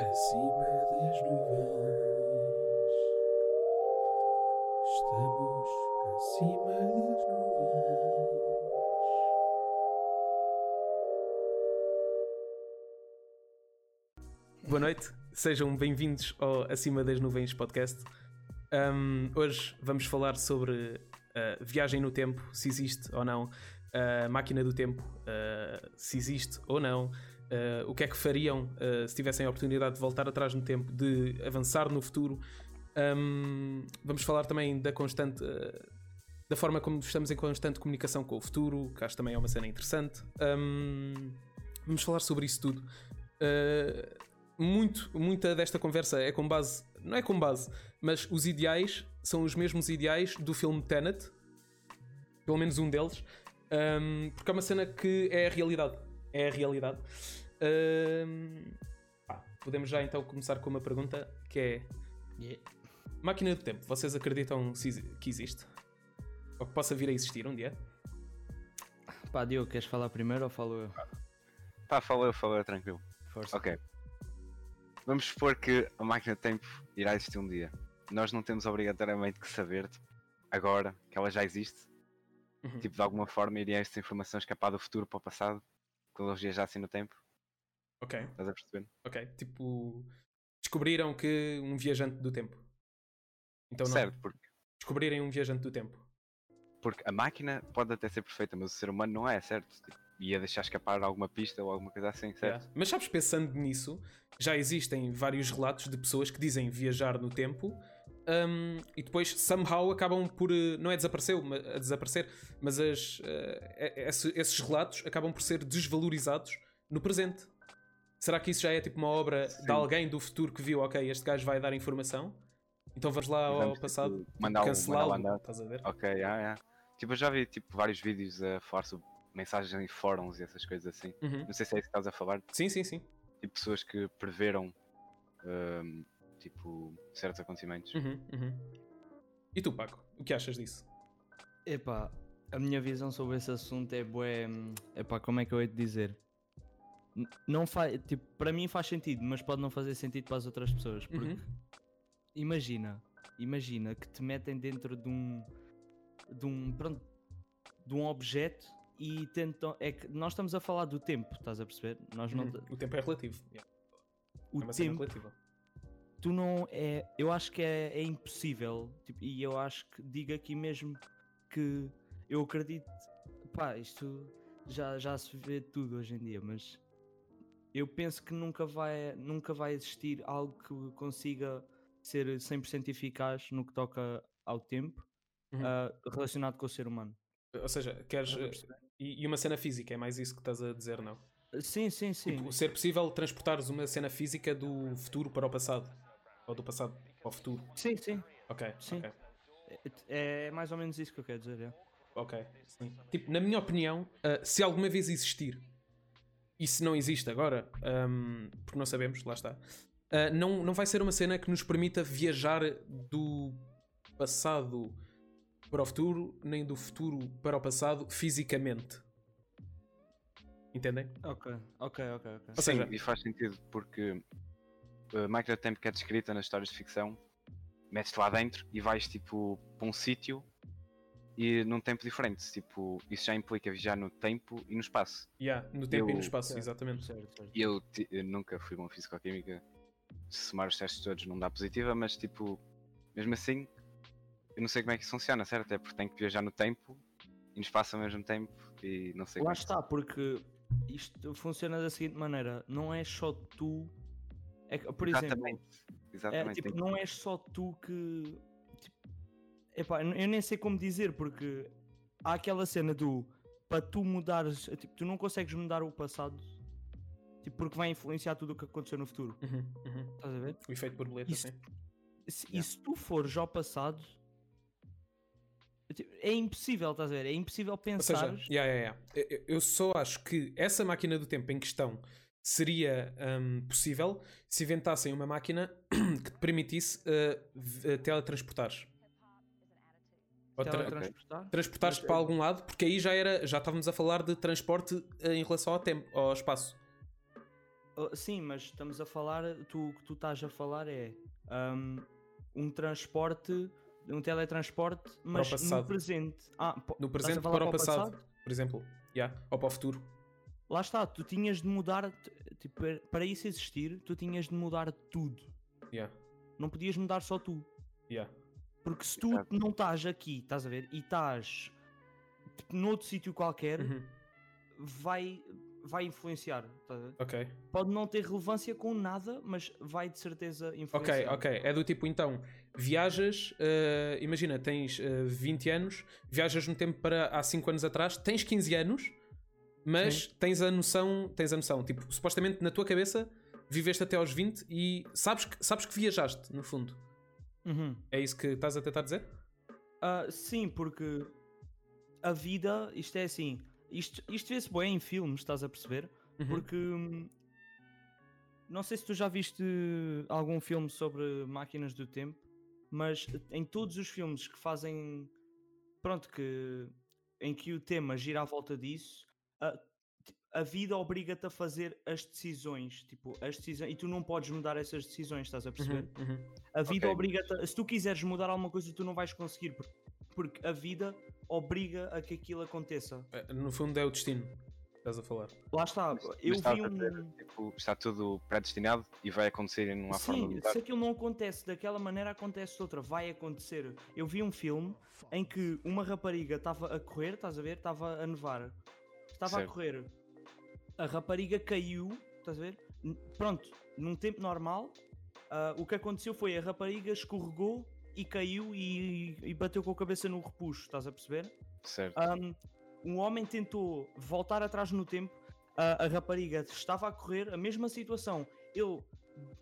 Acima das nuvens, estamos acima das nuvens. Boa noite, sejam bem-vindos ao Acima das Nuvens podcast. Um, hoje vamos falar sobre uh, viagem no tempo, se existe ou não, a máquina do tempo, uh, se existe ou não, uh, o que é que fariam se tivessem a oportunidade de voltar atrás no tempo, de avançar no futuro. Um, vamos falar também da constante. da forma como estamos em constante comunicação com o futuro, que acho também é uma cena interessante. Um, vamos falar sobre isso tudo. Uh, muito, muita desta conversa é com base, não é com base, mas os ideais são os mesmos ideais do filme Tenet, pelo menos um deles, um, porque é uma cena que é a realidade. É a realidade. Um, podemos já então começar com uma pergunta que é: Yeah. Máquina do tempo, vocês acreditam que existe? Ou que possa vir a existir um dia? Pá, Diogo, queres falar primeiro ou falo eu? Pá, fala eu, fala eu, tranquilo. Força. Ok. Vamos supor que a máquina do tempo irá existir um dia. Nós não temos obrigatoriamente que saber agora que ela já existe. Uhum. Tipo, de alguma forma iria esta informação escapar do futuro para o passado. Quando eles viajassem no tempo. Ok, Estás a perceber? ok. Tipo, descobriram que um viajante do tempo. Então não. certo, porque, Descobrirem um viajante do tempo. porque a máquina pode até ser perfeita, mas o ser humano não é, certo? Tipo, ia deixar escapar alguma pista ou alguma coisa assim, certo? Yeah. Mas sabes, pensando nisso, já existem vários relatos de pessoas que dizem viajar no tempo um, e depois, somehow, acabam por. eh, Não é desaparecer, ma- a desaparecer mas as, esse- esses relatos acabam por ser desvalorizados no presente. Será que isso já é tipo uma obra de Sim. alguém do futuro que viu, ok, este gajo vai dar informação? Então vamos lá ao tipo, passado, cancelá-lo, estás a ver? Ok, yeah, yeah. Tipo, eu já vi tipo, vários vídeos a falar sobre mensagens em fóruns e essas coisas assim. Uhum. Não sei se é isso que estás a falar. Sim, sim, sim. tipo pessoas que preveram tipo certos acontecimentos. Uhum, uhum. E tu, Paco, o que achas disso? Epá, a minha visão sobre esse assunto é bué. hum, Epá, como é que eu hei de dizer? Não faz, tipo, para mim faz sentido, mas pode não fazer sentido para as outras pessoas. Porque Uhum. imagina, imagina que te metem dentro de um de um pronto, de um objeto e tentam. É que nós estamos a falar do tempo, estás a perceber? Nós não, Uhum. O tempo é relativo. yeah. o é uma cena tempo relativa. Tu não é. Eu acho que é, é impossível. tipo, e eu acho que digo aqui mesmo que eu acredito. Pá, isto já, já se vê tudo hoje em dia, mas eu penso que nunca vai, nunca vai existir algo que consiga ser 100% eficaz no que toca ao tempo Uhum. ah, relacionado com o ser humano. Ou seja, queres. E, e uma cena física, é mais isso que estás a dizer, não? Sim, sim, sim. Tipo, ser possível transportares uma cena física do futuro para o passado. Ou do passado para o futuro. Sim, sim. Ok, Sim. ok. É, é mais ou menos isso que eu quero dizer. é. Ok, sim. Tipo, na minha opinião, ah, se alguma vez existir, e se não existe agora, ahm, porque não sabemos, lá está, ah, não, não vai ser uma cena que nos permita viajar do passado para o futuro, nem do futuro para o passado fisicamente. Entendem? Ok, ok, ok, ok. Ou Sim, seja- e faz sentido porque a máquina do tempo que é descrita nas histórias de ficção, metes-te lá dentro e vais tipo para um sítio e num tempo diferente. Tipo, isso já implica viajar no tempo e no espaço. Yeah, no tempo e no Eu- espaço, Certo. exatamente. Certo, certo. E eu, eu nunca fui bom físico-química. Se somar os testes todos não dá positiva, mas tipo, mesmo assim, eu não sei como é que isso funciona, certo? É porque tem que viajar no tempo e no espaço ao mesmo tempo e não sei Lá como é está, porque isto funciona da seguinte maneira: não é só tu. É por exemplo, Exatamente. é, Exatamente. tipo, tem- não és só tu que. Tipo, epá, eu nem sei como dizer, porque há aquela cena do para tu mudares, tipo, tu não consegues mudar o passado, tipo, porque vai influenciar tudo o que aconteceu no futuro. Uhum, uhum. Estás a ver? O efeito borboleta, Isso- sim. Se- Yeah. E se tu fores ao passado, tipo, é impossível, estás a ver? É impossível pensar. seja, yeah, yeah, yeah. Eu- eu- eu só acho que essa máquina do tempo em questão seria hum, possível se inventassem uma máquina que te permitisse uh, uh, teletransportares. Ou tra- teletransportar. transportares para algum lado, porque aí já era, já estávamos a falar de transporte uh, em relação ao tempo, ao espaço. Oh, sim, mas estamos a falar, tu, o que tu estás a falar é um, um transporte, um teletransporte, mas no passado. presente. Ah, No presente falar para o passado, por exemplo. Yeah. Ou para o futuro. Lá está, tu tinhas de mudar, tipo, para- isso existir, tu tinhas de mudar tudo. Yeah. Não podias mudar só tu. Yeah. Porque se tu Exato. não estás aqui, estás a ver, e estás tipo, noutro sítio qualquer, Uhum. vai, vai influenciar. estás a ver? Ok. Pode não ter relevância com nada, mas vai de certeza Ok, influenciar. ok. É do tipo então, viajas, eh, imagina, tens eh, 20 anos, viajas no tempo para há 5 anos atrás, tens 15 anos, mas tens a noção, tens a noção, tipo, supostamente na tua cabeça viveste até aos 20 e sabes que, sabes que viajaste, no fundo. Uhum. É isso que estás a tentar dizer? Ah, sim, porque a vida, isto é assim, isto, isto vê-se bem em filmes, estás a perceber? Uhum. Porque hum, não sei se tu já viste algum filme sobre máquinas do tempo, mas em todos os filmes que fazem pronto, que em que o tema gira à volta disso, a, a vida obriga-te a fazer as decisões, tipo, as decisões, e tu não podes mudar essas decisões, estás a perceber? Uhum, uhum. A vida Ok. obriga-te, se tu quiseres mudar alguma coisa, tu não vais conseguir, por- porque a vida obriga a que aquilo aconteça. Eh, No fundo é o destino que estás a falar. Lá está, Mas eu vi dizer, um. tipo, está tudo predestinado e vai acontecer em uma forma de Sim, se aquilo não acontece daquela maneira, acontece de outra, vai acontecer. Eu vi um filme em que uma rapariga estava a correr, estás a ver? Estava a nevar, estava a correr, a rapariga caiu, estás a ver? N- Pronto, num tempo normal, ah, o que aconteceu foi a rapariga escorregou e caiu e, e bateu com a cabeça no repuxo, estás a perceber? Certo. Um, um homem tentou voltar atrás no tempo, a, a rapariga estava a correr, a mesma situação. Ele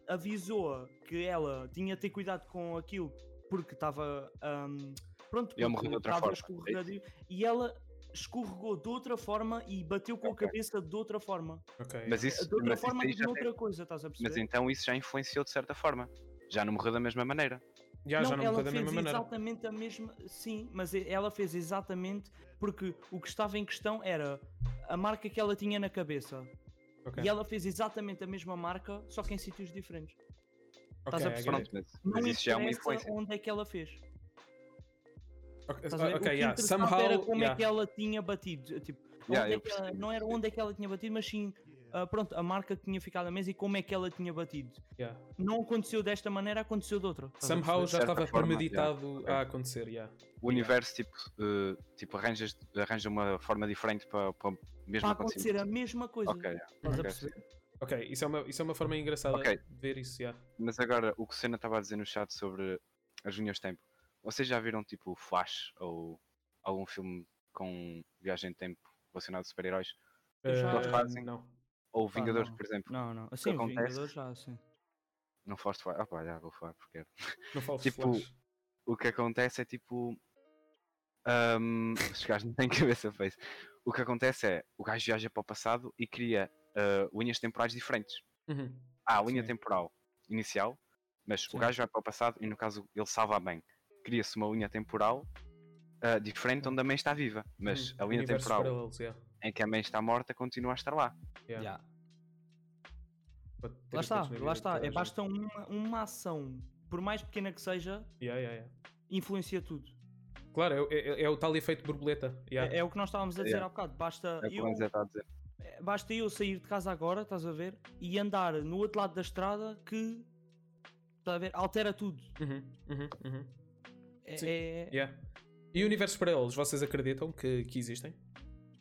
avisou-a que ela tinha de ter cuidado com aquilo porque estava. um, pronto, Ele porque estava é escorregadio, e ela escorregou de outra forma e bateu com Ok. a cabeça de outra forma. Ok. Mas isso, De outra mas forma, já noutra tem- coisa, estás a perceber? mas então isso já influenciou de certa forma. Já não morreu da mesma maneira. Já, já não ela morreu da fez mesma maneira. exatamente a mesma. Sim, mas e- ela fez exatamente porque o que estava em questão era a marca que ela tinha na cabeça. Ok. E ela fez exatamente a mesma marca, só que em sítios diferentes. estás a perceber? mas, Não mas isso já é uma influência. onde é que ela fez. Ok, Estás a ver? ok, o que yeah. Somehow, era como yeah. é que ela tinha batido. Tipo, Yeah, onde é que ela- não era onde é que ela tinha batido, mas sim ah, pronto, a marca que tinha ficado na mesa e como é que ela tinha batido. Yeah. Não aconteceu desta maneira, aconteceu de outra. a Somehow já estava forma, premeditado a acontecer, yeah. O universo tipo, eh, tipo arranjas, arranja uma forma diferente para, para o mesmo Para acontecer a mesma coisa. Ok, yeah, Estás a perceber? Ok, isso é uma, isso é uma forma engraçada Ok. de ver isso, yeah. Mas agora o que o Senna estava a dizer no chat sobre as linhas de tempo. Vocês já viram tipo Flash ou algum filme com viagem de tempo relacionado a super-heróis? Eu já- Eh, fazem. Não. Ou Vingadores, não. por exemplo? Não, não. Assim, acontece- Vingadores já, sim. Não foste falar? Ah pá, já vou falar porque quero. Não Tipo, Flash. o que acontece é tipo. Um, os gajos não têm cabeça face. O que acontece é o gajo viaja para o passado e cria ah, linhas temporais diferentes. Uhum. Há a linha Sim. temporal inicial, mas Sim. o gajo vai para o passado e no caso ele salva bem. Cria-se uma linha temporal ah, diferente onde a mãe está viva, mas Uhum. a linha temporal paralelos, yeah. em que a mãe está morta continua a estar lá. Yeah. Yeah. Lá está, lá está. É basta uma, uma ação, por mais pequena que seja, Yeah, yeah, yeah. influencia tudo. Claro, é, é- é o tal efeito borboleta. yeah. É, é o que nós estávamos a dizer Yeah. há bocado. Basta É eu, é, basta eu sair de casa agora, estás a ver? E andar no outro lado da estrada que estás a ver? altera tudo. Uhum, uhum, uhum. É, é- Yeah. E universos paralelos, vocês acreditam que, que existem?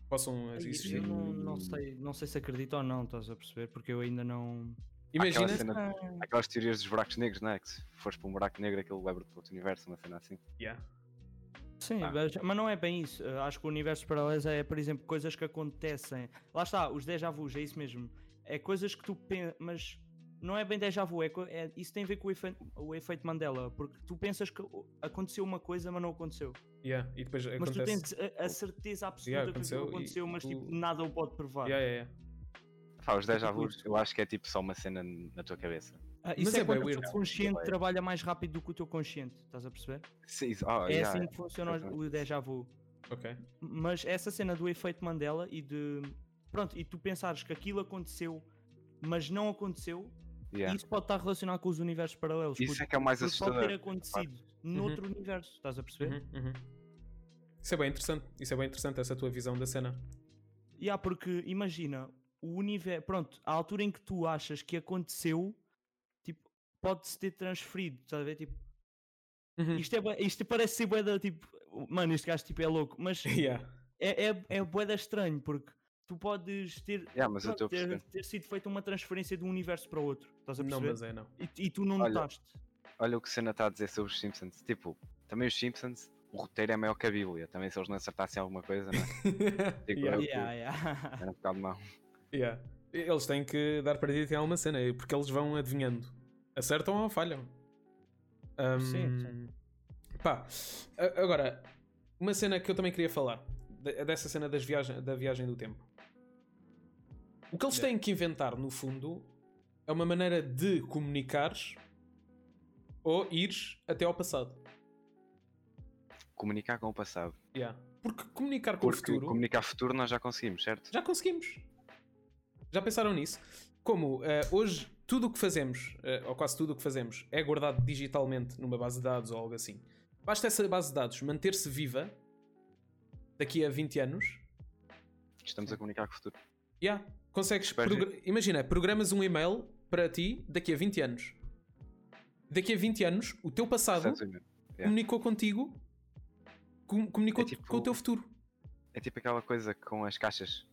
Possam existir? eu não, não sei, não sei se acredito ou não, estás a perceber? Porque eu ainda não. Imagina. Aquela cena- Ah, Aquelas teorias dos buracos negros, não é? Que se fores para um buraco negro aquilo leva-te para outro universo, uma cena assim. Yeah. Sim, Ah. mas, mas não é bem isso. Acho que o universo paralelo é, por exemplo, coisas que acontecem. Lá está, os déjà vus, é isso mesmo. É coisas que tu pensas, mas não é bem déjà vu, é, é- isso tem a ver com o efeito, o efeito Mandela, porque tu pensas que aconteceu uma coisa, mas não aconteceu. Yeah. E depois Mas tu acontece. tens a, a certeza absoluta Yeah, que aconteceu e aconteceu, mas tu- tipo, nada o pode provar. Yeah, yeah. Pá, os déjà tipo vus, eu acho que é tipo só uma cena na tua cabeça. Ah, Mas isso é é, bué quando o teu consciente trabalha mais rápido do que o teu consciente, estás a perceber? Sim, oh, é yeah, assim yeah. que funciona o déjà vu. Ok. Mas essa cena do efeito Mandela e de. Pronto, e tu pensares que aquilo aconteceu mas não aconteceu. Yeah. E isso pode estar relacionado com os universos paralelos. Isso porque- é que é o mais porque pode ter assustador. acontecido noutro universo, estás a perceber? Uhum, uhum. Isso é bem interessante. Isso é bem interessante, essa tua visão da cena. E há porque imagina, o universo, pronto, a altura em que tu achas que aconteceu, tipo, pode-se ter transferido, estás a ver? Tipo, Uhum. isto, é, isto parece ser boeda, tipo, mano, este gajo tipo, é louco, mas Yeah. é, é, é boeda estranho, porque tu podes ter, Yeah, pronto, ter, ter sido feita uma transferência de um universo para o outro, estás a Não, perceber? mas é não. E, e tu não Olha, notaste. Olha o que Senna está a dizer sobre os Simpsons. Tipo, também os Simpsons, o roteiro é maior que a Bíblia. Também se eles não acertassem alguma coisa, não é? Digo Yeah. eu, Yeah, yeah. Era um bocado mau. Yeah. Eles têm que dar partida em alguma cena, porque eles vão adivinhando. Acertam ou falham. Ahm, Sim, sim. Pá, agora, uma cena que eu também queria falar, de- dessa cena das viagem, da viagem do tempo. O que eles têm que inventar, no fundo, é uma maneira de comunicares ou ires até ao passado. Comunicar com o passado. Yeah. Porque comunicar com Porque o futuro. comunicar futuro nós já conseguimos, certo? Já conseguimos. Já pensaram nisso? Como eh, hoje tudo o que fazemos, eh, ou quase tudo o que fazemos, é guardado digitalmente numa base de dados ou algo assim. Basta essa base de dados manter-se viva daqui a 20 anos. Estamos a comunicar com o futuro. Yeah, consegues. Progra- Imagina, programas um e-mail para ti daqui a 20 anos. Daqui a 20 anos, o teu passado. Yeah. comunicou contigo, com- comunicou É tipo- com o teu futuro. É tipo aquela coisa com as caixas.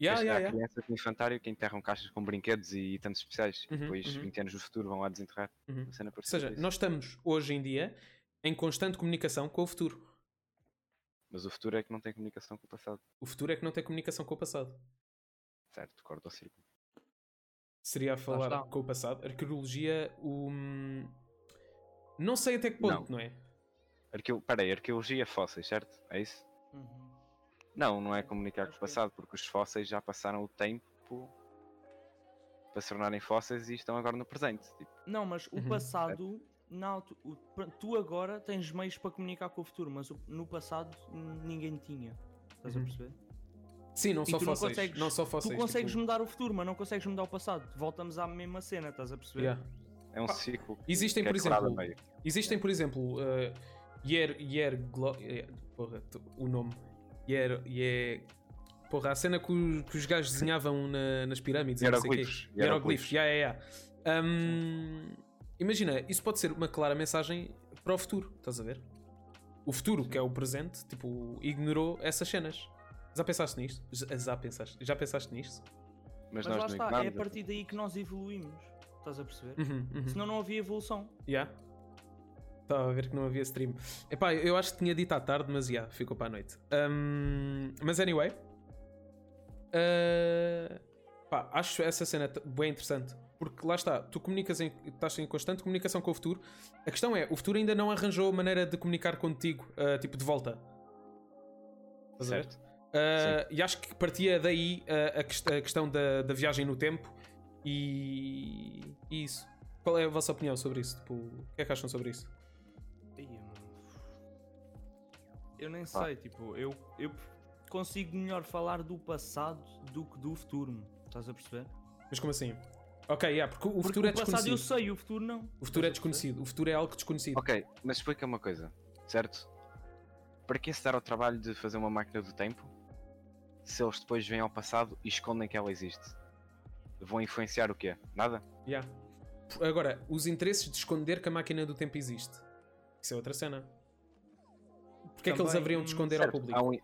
Yeah, yeah, há yeah. crianças no infantário que enterram caixas com brinquedos e itens especiais. Uhum, e depois, uhum. 20 anos no futuro, vão lá desenterrar. Uhum. Ou seja, disso. nós estamos hoje em dia em constante comunicação com o futuro. Mas o futuro é que não tem comunicação com o passado. O futuro é que não tem comunicação com o passado. Certo, corta o círculo. Seria a falar com o passado. Arqueologia, o. Não sei até que ponto, não, é? Arqueo... Peraí, arqueologia fósseis, certo? É isso? Uhum. Não, não é comunicar com o é. passado, porque os fósseis já passaram o tempo para se tornarem fósseis e estão agora no presente. Tipo, Não, mas o Uhum. passado, na pr- tu agora tens meios para comunicar com o futuro, mas no passado ninguém tinha. Estás Uhum. a perceber? Sim, não E só tu não consegues- não só fósseis. tu consegues tipo- mudar o futuro, mas não consegues mudar o passado. Voltamos à mesma cena, estás a perceber? Yeah. é um ciclo. Existem, é por quebrado a exemplo. Existem, por exemplo, uh, Yer, Yer, Glo- eh, porra, o nome. Yer, Yer, porra, a cena que os, que os gajos desenhavam na- nas pirâmides. Hieroglifos, Hieroglifos, hieroglifos. yeah, yeah, yeah. Um, imagina, isso pode ser uma clara mensagem para o futuro, estás a ver? O futuro, que é o presente, tipo, ignorou essas cenas. Já pensaste nisto? Já, já pensaste, já pensaste nisto? Mas, Mas nós lá está, é a partir daí que nós evoluímos. Estás a perceber? Uhum, uhum. Senão não havia evolução. Yeah. Estava a ver que não havia stream. Epá, eu acho que tinha dito à tarde, mas já, ficou para a noite. Um, mas anyway. Uh, pá, acho essa cena bem interessante. Porque lá está, tu comunicas em, estás em constante comunicação com o futuro. A questão é, o futuro ainda não arranjou maneira de comunicar contigo, uh, tipo de volta. Certo. Uh, e acho que partia daí uh, a, quest- a questão da, da viagem no tempo e, e isso. Qual é a vossa opinião sobre isso? Tipo, o que é que acham sobre isso? Eu nem sei, tipo, eu, eu consigo melhor falar do passado do que do futuro. Estás a perceber? Mas como assim? Ok, yeah, porque o Porque futuro é o passado desconhecido. eu sei, o futuro não. O futuro é desconhecido. O futuro é algo desconhecido. Ok, mas explica uma coisa, certo? Para que se dar ao trabalho de fazer uma máquina do tempo se eles depois vêm ao passado e escondem que ela existe? Vão influenciar o quê? Nada? Yeah. Agora, os interesses de esconder que a máquina do tempo existe. Isso é outra cena. Porque é que eles haveriam de esconder ao Certo, público? Há um,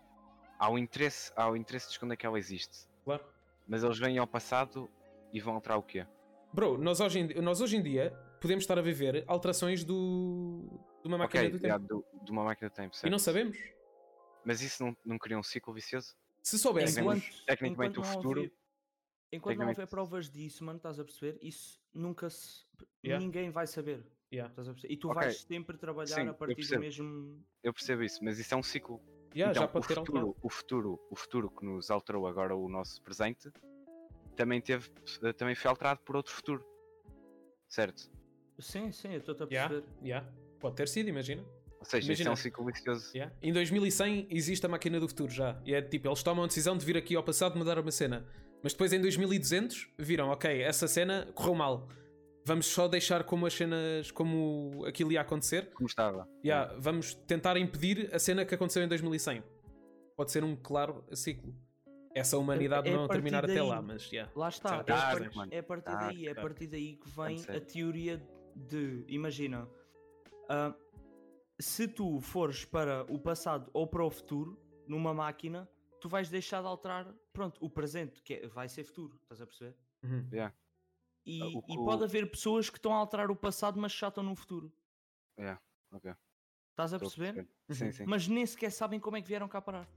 há um interesse, há o interesse de esconder que ela existe. Claro. Mas eles vêm ao passado e vão alterar o quê? Bro, nós hoje, em, nós hoje em dia podemos estar a viver alterações do, de uma máquina ok, do tempo. já, do- de uma máquina do tempo, certo? E não sabemos. Mas isso não, não cria um ciclo vicioso? Se soubéssemos. Tecnicamente- tecnicamente o não futuro- houver- enquanto não houver provas disso, mano, estás a perceber? Isso nunca se. Yeah. Ninguém vai saber. Yeah. Estás a perceber? E tu Ok. vais sempre trabalhar Sim, a partir do mesmo. Eu percebo isso, mas isso é um ciclo. Yeah, então, já pode o, ter alterado. futuro, o futuro, o futuro que nos alterou agora o nosso presente também teve, também foi alterado por outro futuro. Certo? Sim, sim, eu estou a Yeah, perceber. yeah. Pode ter sido, imagina. Ou seja, isto é Imagina. um ciclo vicioso. Yeah. Em 2100 existe a máquina do futuro já. E é tipo, eles tomam a decisão de vir aqui ao passado mudar uma cena. Mas depois em 2200 viram, ok, essa cena correu mal. Vamos só deixar como as cenas, como aquilo ia acontecer. Como estava. Yeah, vamos tentar impedir a cena que aconteceu em 2100. Pode ser um claro ciclo. Essa humanidade É- é a não partir terminar até daí. lá, mas yeah. Lá está, Certo, é, a Dark, par- mano. é a partir Dark, daí, é a partir daí que vem a teoria de, imagina, ah, se tu fores para o passado ou para o futuro, numa máquina, tu vais deixar de alterar, pronto, o presente, que é- vai ser futuro, estás a perceber? Uhum. Yeah. E, Ah, o e que pode o- haver pessoas que estão a alterar o passado, mas já estão no futuro. Yeah, ok. Estás a perceber? Sim, Uhum. sim. Mas nem sequer sabem como é que vieram cá parar.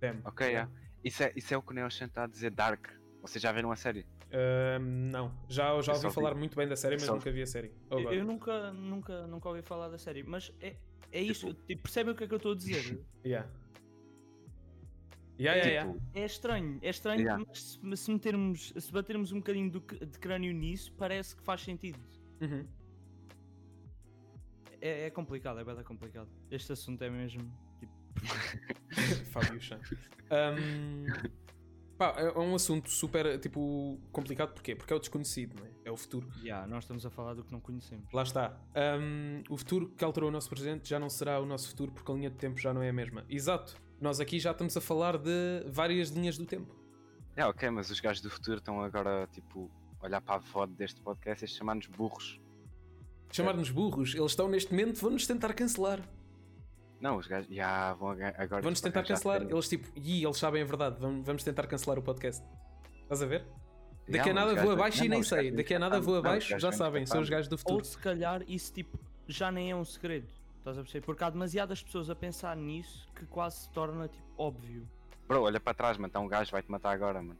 Damn. Ok, yeah. Isso, é, isso é o que o Neoshan está a dizer Dark. Vocês já viram a série? Ahm, não, já, já Eu ouvi só vi- falar muito bem da série, mas só- nunca vi a série. Oh, Eu, eu nunca, nunca, nunca ouvi falar da série, mas é, é isso. Tipo, percebem o que é que eu estou a dizer? Yeah. Yeah, yeah, yeah. Tipo, É estranho, é estranho, Yeah. mas se, se metermos, se batermos um bocadinho do de crânio nisso, parece que faz sentido. Uhum. É, é complicado, é bem complicado. Este assunto é mesmo. Tipo, Fábio Chan. Ahm, pá, é é um assunto super tipo complicado porquê? Porque é o desconhecido, não é? É o futuro. yeah, nós estamos a falar do que não conhecemos. Lá está. Ahm, o futuro que alterou o nosso presente já não será o nosso futuro porque a linha de tempo já não é a mesma. Exato. Nós aqui já estamos a falar de várias linhas do tempo. É ok, mas os gajos do futuro estão agora, tipo, a olhar para a VOD deste podcast e chamar-nos burros. Chamar-nos burros, eles estão neste momento, vão-nos tentar cancelar. Não, os gajos. Ya, vão agora. Tipo, tentar cancelar. cenas. Eles tipo, e eles sabem a verdade, vamos, vamos tentar cancelar o podcast. Estás a ver? Daqui a nada vou abaixo e nem sei. Daqui a nada vou abaixo, já sabem, são os gajos do Ou futuro. se calhar isso tipo já nem é um segredo. Estás a perceber? Porque há demasiadas pessoas a pensar nisso que quase se torna tipo óbvio. Bro, olha para trás, mano. Está um gajo, vai-te matar agora, mano.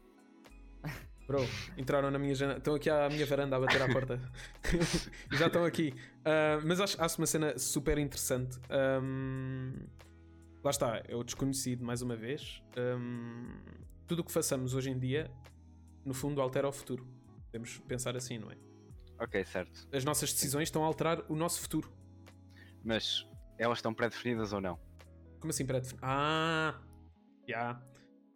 Bro, entraram na minha janela. Estão aqui à minha varanda a bater à porta. Já estão aqui. Ah, mas acho, acho uma cena super interessante. Ahm, lá está, é o desconhecido mais uma vez. Ahm, tudo o que façamos hoje em dia, no fundo, altera o futuro. Podemos pensar assim, não é? Ok, certo. As nossas decisões estão a alterar o nosso futuro. Mas elas estão pré-definidas ou não? Como assim pré-definido? Ah! Já.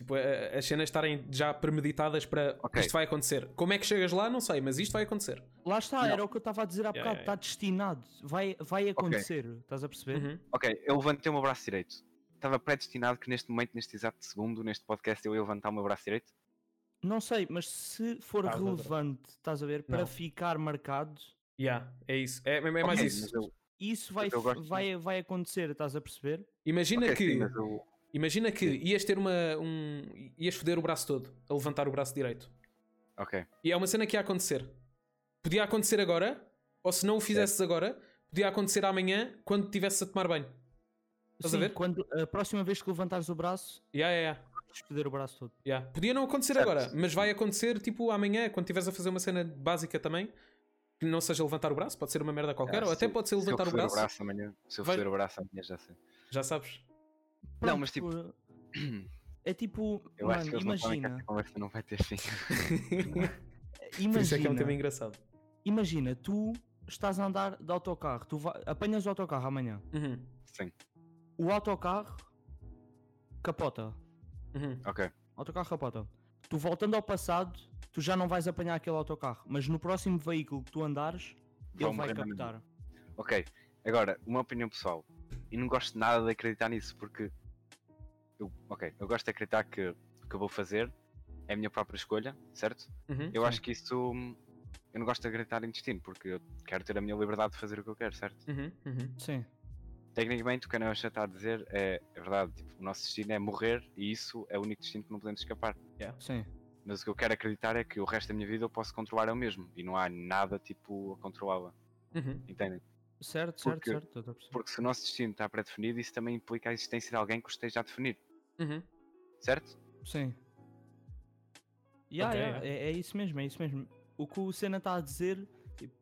Tipo, as cenas estarem já premeditadas para Ok. isto vai acontecer. Como é que chegas lá? Não sei, mas isto vai acontecer. Lá está, Não. era o que eu estava a dizer há Yeah, bocado. yeah, Está destinado. Vai, vai acontecer. Estás a perceber? Uhum. Ok, eu levantei o meu braço direito. Estava predestinado que neste momento, neste exato segundo, neste podcast, eu ia levantar o meu braço direito? Não sei, mas se for não. relevante, estás a ver, para Não. ficar marcado, Yeah, é isso. É, é mais Ok, isso. eu- isso vai, vai, vai acontecer, estás a perceber? Imagina ok, que, sim, mas eu- imagina que ias ter uma. Um, ias foder o braço todo a levantar o braço direito. Ok, E é uma cena que ia acontecer. Podia acontecer agora, ou se não o fizesses agora, podia acontecer amanhã quando estivesse a tomar banho. Estás a Sim, ver? Quando, a próxima vez que levantares o braço, Yeah, yeah, yeah. foder o braço todo. Yeah. Podia não acontecer Certo. agora, mas vai acontecer tipo amanhã, quando estiveres a fazer uma cena básica também. Que não seja levantar o braço, pode ser uma merda qualquer, Ah, ou até eu- pode ser se eu levantar o braço. amanhã, se eu vai- foder o braço amanhã, já sei. Já sabes. Não, Pronto, mas tipo, É tipo, eu acho mano, não imagina, esta conversa não vai ter fim. Por isso é que é um tema imagina, engraçado. imagina, tu estás a andar de autocarro, tu vai- apanhas o autocarro amanhã, Uhum, Sim, o autocarro capota, uhum. ok. o autocarro capota. Tu voltando ao passado, tu já não vais apanhar aquele autocarro, mas no próximo veículo que tu andares, Vão ele vai captar. Ok, agora, uma opinião pessoal. E não gosto nada de acreditar nisso, porque. Eu, ok, eu gosto de acreditar que o que eu vou fazer é a minha própria escolha, certo? Uhum. Eu Sim. acho que isso. Eu não gosto de acreditar em destino, porque eu quero ter a minha liberdade de fazer o que eu quero, certo? Uhum, uhum. Sim, Tecnicamente, o que a Neosha está a dizer é, é verdade, tipo, o nosso destino é morrer e isso é o único destino que não podemos escapar. sim. Mas o que eu quero acreditar é que o resto da minha vida eu posso controlar eu mesmo e não há nada tipo a controlá-la, Uhum. entendem? Certo, certo, Porque- certo. Porque se o nosso destino está pré-definido, isso também implica a existência de alguém que o esteja a definir, Uhum. certo? Sim. Yeah, Ok, yeah, É, é isso mesmo, é isso mesmo. O que o Senna está a dizer, tipo,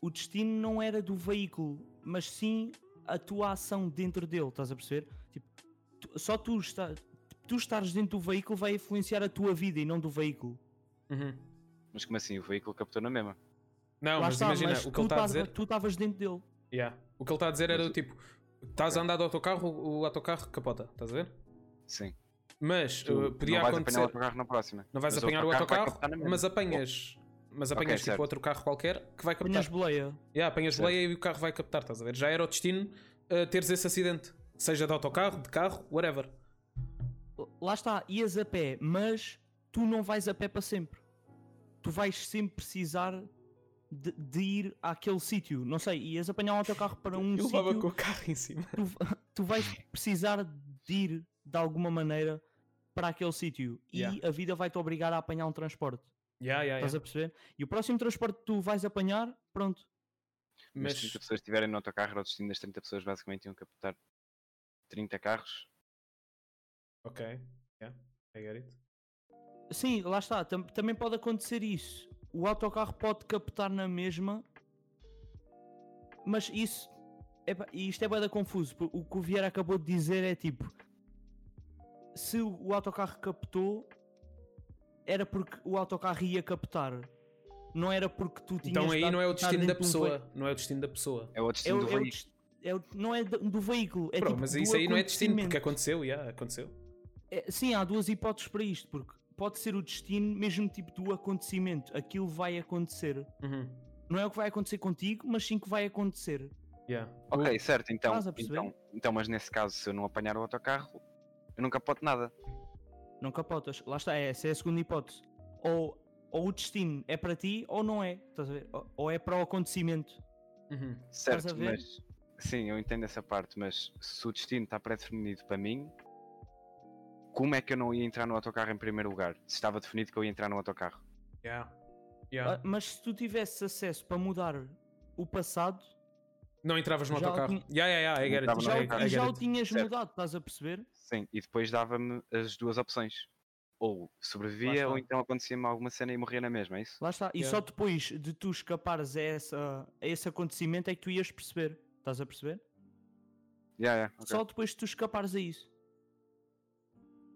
o destino não era do veículo, mas sim a tua ação dentro dele, estás a perceber? Tipo, tu- só tu, está, tu estares dentro do veículo vai influenciar a tua vida e não do veículo. Uhum. Mas como assim? O veículo captou na mesma. Não, mas está, imagina, mas o que ele está a dizer. Tu estavas dentro dele. Yeah. O que ele está a dizer era do tipo: estás a andar de autocarro, o autocarro capota, estás a ver? Sim. Mas Tu uh, podia não vais acontecer. apanhar o autocarro na próxima. Não vais Mas apanhar o autocarro autocarro, mas apanhas. Mas apanhas tipo certo. outro carro qualquer que vai captar. Apanhas boleia. Yeah, apanhas Certo. boleia e o carro vai captar, estás a ver? Já era o destino uh, teres esse acidente. Seja de autocarro, de carro, whatever. Lá está, ias a pé, mas tu não vais a pé para sempre. Tu vais sempre precisar de, de ir àquele sítio. Não sei, ias apanhar um autocarro para um Eu levava sítio. com o carro em cima. tu, tu vais precisar de ir de alguma maneira para aquele sítio e Yeah. a vida vai-te obrigar a apanhar um transporte. Yeah, yeah, Estás yeah. a perceber? E o próximo transporte que tu vais apanhar, pronto. Mas Mas 30 pessoas estiverem no autocarro, era o destino das 30 pessoas basicamente iam captar 30 carros. Ok, yeah, I get it. Sim, lá está. tam- também pode acontecer isso. O autocarro pode captar na mesma, mas isso. É, ba- e isto é bem confuso. O que o Vieira acabou de dizer é tipo: se o autocarro captou, era porque o autocarro ia captar. Não era porque tu tinhas. Então aí não é o destino da de um pessoa. Não é o destino da pessoa. É o É destino o, do é veículo. é o- não é do, do veículo. É Bro, tipo mas isso aí não é destino porque aconteceu, yeah, aconteceu. É, sim, há duas hipóteses para isto, porque pode ser o destino, mesmo tipo do acontecimento. Aquilo vai acontecer. Uhum. Não é o que vai acontecer contigo, mas sim que vai acontecer. Yeah. Ok, certo, então, então, então, mas nesse caso, se eu não apanhar o autocarro, eu não capoto nada. Não capotas. Lá está, é, essa é a segunda hipótese. Ou, ou o destino é para ti ou não é. Estás a ver? Ou, ou é para o acontecimento. Uhum. Certo, mas sim, eu entendo essa parte, mas se o destino está pré-definido para mim, como é que eu não ia entrar no autocarro em primeiro lugar? Se estava definido que eu ia entrar no autocarro. Yeah. Yeah. Ah, Mas se tu tivesses acesso para mudar o passado, Não entravas no autocarro. tinha- Yeah, yeah, yeah, I get it. Já, I- o- e get já tinhas Certo. mudado, estás a perceber? Sim, e depois dava-me as duas opções. Ou sobrevivia, ou então acontecia-me alguma cena e morria na mesma, é isso? Lá está. E Yeah. só depois de tu escapares a, essa, a esse acontecimento é que tu ias perceber. Estás a perceber? Yeah, yeah, ok. Só depois de tu escapares a isso.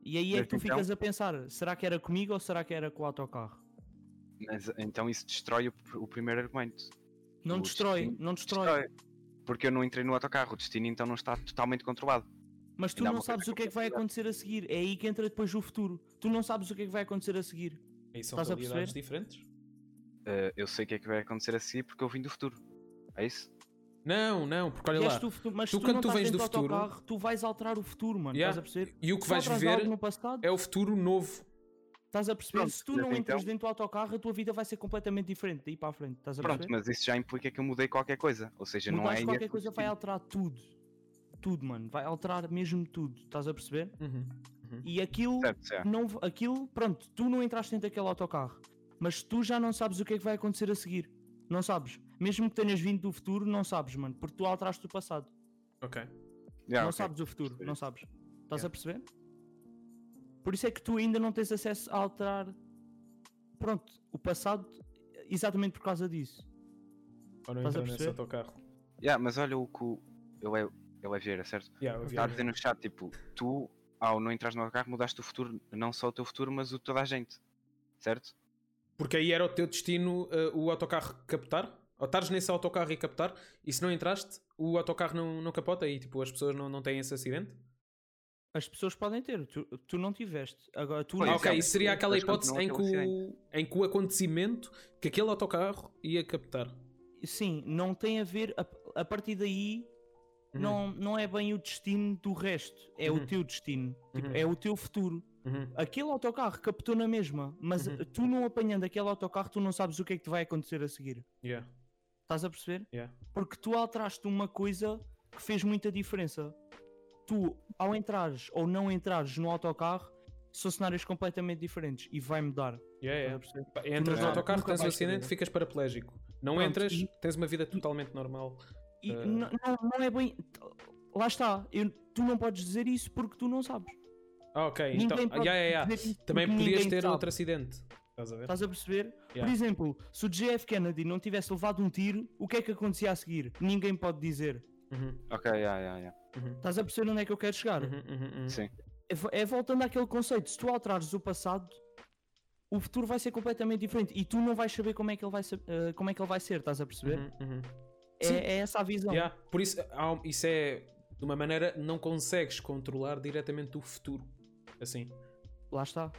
E aí é que tu então- ficas a pensar: será que era comigo ou será que era com o autocarro? Mas então isso destrói o, o primeiro argumento. Não O destrói, destino não destrói. Porque eu não entrei no autocarro, o destino então não está totalmente controlado. Mas tu não sabes o que é que vai acontecer a seguir. É aí que entra depois o futuro. Tu não sabes o que é que vai acontecer a seguir. Aí são Estás a realidades perceber? diferentes? Uh, eu sei o que é que vai acontecer a seguir porque eu vim do futuro. É isso? Não, não, porque olha E lá. tu futuro, mas tu se tu quando não tu estás vens do futuro- autocarro, tu vais alterar o futuro, mano. Yeah. Estás a perceber? E o que Se vais viver passado, é o futuro novo. estás a perceber? Pronto, se tu não entras então- dentro do autocarro, a tua vida vai ser completamente diferente daí para a frente. Estás a Pronto, perceber? mas isso já implica que eu mudei qualquer coisa. Ou seja, não Mudares é. qualquer coisa vai alterar tudo. Tudo, mano. Vai alterar mesmo tudo. Estás a perceber? Uhum. E aquilo Certo, certo. não, aquilo, pronto, tu não entraste dentro daquele autocarro, mas tu já não sabes o que é que vai acontecer a seguir. Não sabes. Mesmo que tenhas vindo do futuro, não sabes, mano, porque tu alteraste o passado. Ok. Yeah, não ok. sabes o futuro, perceber não sabes. Estás Yeah. a perceber? Por isso é que tu ainda não tens acesso a alterar, pronto, o passado, exatamente por causa disso. Ou não Estás a entra nesse perceber? autocarro. Yeah, mas olha o que o. Ele é, ele é Vieira, certo? Yeah, eu vi Está a dizer no chat, tipo, tu, ao não entras no autocarro, mudaste o futuro, não só o teu futuro, mas o de toda a gente. Certo? Porque aí era o teu destino uh, o autocarro captar? Ou estares nesse autocarro e captar, e se não entraste, o autocarro não, não capota e tipo, as pessoas não, não têm esse acidente? As pessoas podem ter, tu, tu não tiveste. Agora tu Ah, ok, exato. isso seria aquela Mas hipótese em que, o, em que o acontecimento que aquele autocarro ia captar. Sim, não tem a ver, a, a partir daí Uhum. não, não é bem o destino do resto, é Uhum. o teu destino, Tipo, Uhum. é o teu futuro. Uhum. Aquele autocarro captou na mesma, mas Uhum. tu não apanhando aquele autocarro, tu não sabes o que é que te vai acontecer a seguir. Yeah, Estás a perceber? yeah. Porque tu alteraste uma coisa que fez muita diferença. Tu, ao entrares ou não entrares no autocarro, são cenários completamente diferentes e vai mudar. Yeah, yeah. Entras no autocarro, tens um acidente, ficas paraplégico. Não Pronto, entras, e- tens uma vida totalmente normal. E n- não, não é bem. Lá está, eu- tu não podes dizer isso porque tu não sabes. Ah, ok. Ninguém Então, yeah, yeah, yeah. também podias ter sabe. outro acidente. Estás a ver? Estás a perceber? Por Yeah. exemplo, se o JF Kennedy não tivesse levado um tiro, o que é que acontecia a seguir? Ninguém pode dizer. Uhum, Ok, yeah, yeah, yeah. uhum, Estás a perceber onde é que eu quero chegar? uhum, uhum, uhum. Sim. É, é voltando àquele conceito: se tu alterares o passado, o futuro vai ser completamente diferente e tu não vais saber como é que ele vai, ser, eh, como é que ele vai ser. Estás a perceber? Uhum, uhum. É, é essa a visão. Yeah, Por isso, isso é de uma maneira não consegues controlar diretamente o futuro. assim. Lá está.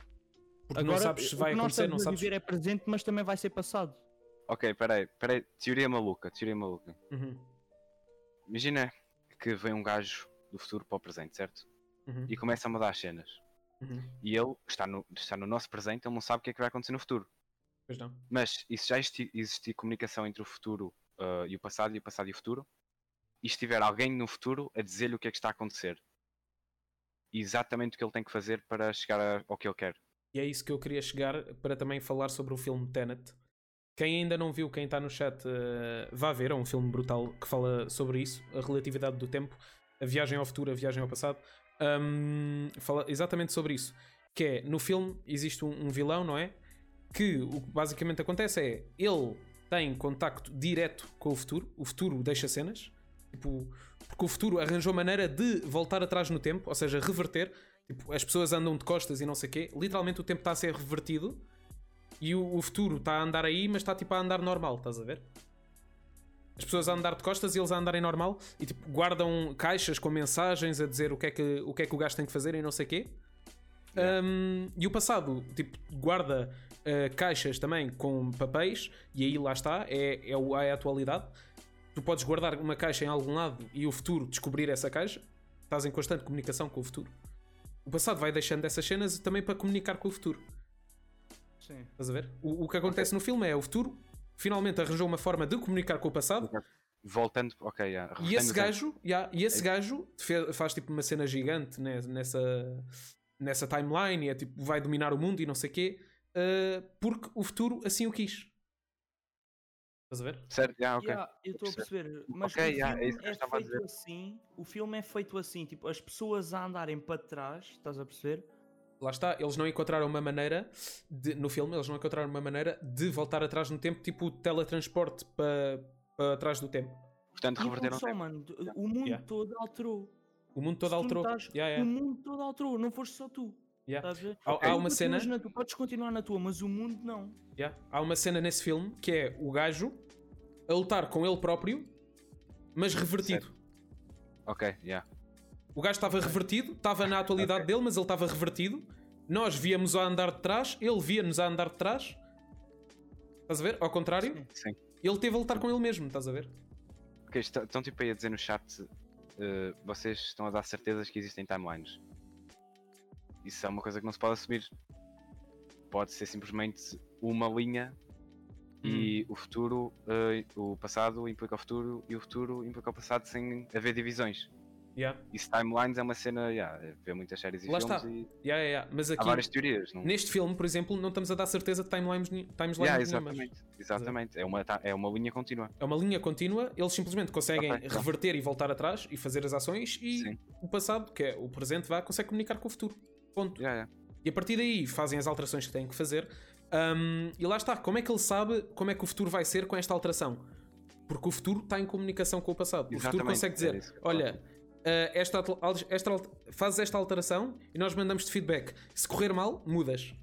Porque não sabes se o vai acontecer, não sabes. é presente, mas também vai ser passado. Ok, peraí, peraí. Teoria maluca, teoria maluca. Uhum, Imagina que vem um gajo do futuro para o presente, certo? uhum, E começa a mudar as cenas. uhum. E ele está no, está no nosso presente, ele não sabe o que é que vai acontecer no futuro. Pois não. Mas e se já existir, existir comunicação entre o futuro ah, e o passado, e o passado e o futuro, e estiver alguém no futuro a dizer-lhe o que é que está a acontecer, e exatamente o que ele tem que fazer para chegar a- ao que ele quer. E é isso que eu queria chegar para também falar sobre o filme Tenet. Quem ainda não viu, quem está no chat, eh, vá ver. É um filme brutal que fala sobre isso, a relatividade do tempo, a viagem ao futuro, a viagem ao passado. Ahm, fala exatamente sobre isso. Que é, no filme existe um, um vilão, não é? Que o que basicamente acontece é ele tem contacto direto com o futuro, o futuro deixa cenas, tipo, porque o futuro arranjou maneira de voltar atrás no tempo, ou seja, reverter. Tipo, as pessoas andam de costas e não sei o quê. Literalmente o tempo está a ser revertido e o, o futuro está a andar aí, mas está tipo a andar normal, estás a ver? As pessoas a andar de costas e eles a andarem normal e tipo guardam caixas com mensagens a dizer o que é que o, que é que o gajo tem que fazer e não sei o quê. Yeah. Um, e o passado, tipo, guarda uh, caixas também com papéis, e aí lá está, é, é, é a atualidade. Tu podes guardar uma caixa em algum lado e o futuro descobrir essa caixa. Estás em constante comunicação com o futuro. O passado vai deixando essas cenas também para comunicar com o futuro. Sim. Estás a ver? O, o que acontece no filme é o futuro finalmente arranjou uma forma de comunicar com o passado. Voltando, ok, yeah, E esse gajo, yeah, e esse gajo fe- faz tipo uma cena gigante né, nessa, nessa timeline e é tipo vai dominar o mundo e não sei o quê, uh, porque o futuro assim o quis. Estás a ver? Certo, yeah, ok. Yeah, eu estou a perceber. mas Ok, o yeah, é filme isso que eu é estava a feito dizer. assim, o filme é feito assim, tipo, as pessoas a andarem para trás, estás a perceber? Lá está, eles não encontraram uma maneira de- no filme, eles não encontraram uma maneira de voltar atrás no tempo, tipo teletransporte para, para trás do tempo. Portanto, E não reverteram o só, tempo. mano, o mundo Yeah. todo alterou. O mundo todo alterou. notares, Yeah, O yeah, mundo todo alterou, não foste só tu. Yeah. Estás a ver? Há, há Tu uma cena. na tua, podes continuar na tua, mas o mundo não. Yeah. Há uma cena nesse filme que é o gajo a lutar com ele próprio, mas revertido. Ok, yeah. O gajo estava revertido, estava na atualidade dele, mas ele estava revertido. Nós víamos a andar de trás, ele via-nos a andar de trás. Estás a ver? Ao contrário, Sim. ele teve a lutar com ele mesmo, estás a ver? Ok, está- estão tipo aí a dizer no chat, eh, vocês estão a dar certezas que existem timelines. Isso é uma coisa que não se pode assumir. Pode ser simplesmente uma linha e o futuro, eh, o passado implica o futuro e o futuro implica o passado sem haver divisões. Yeah. Isso timelines é uma cena, yeah, vê muitas séries e Lá filmes está. e Yeah, yeah. Mas há aqui, várias teorias. Não... neste filme, por exemplo, não estamos a dar certeza de timelines, timelines Yeah, nenhumas. exatamente, exatamente. É uma, é uma linha contínua. É uma linha contínua, eles simplesmente conseguem Ok, tá. reverter e voltar atrás e fazer as ações e Sim. o passado, que é o presente, vá, consegue comunicar com o futuro. Ponto. Yeah, yeah. E a partir daí fazem as alterações que têm que fazer. Hum, e lá está, como é que ele sabe como é que o futuro vai ser com esta alteração? Porque o futuro está em comunicação com o passado. O futuro Exatamente, consegue dizer: a olha, uh, esta, esta, fazes esta alteração e nós mandamos-te feedback. Se correr mal, mudas.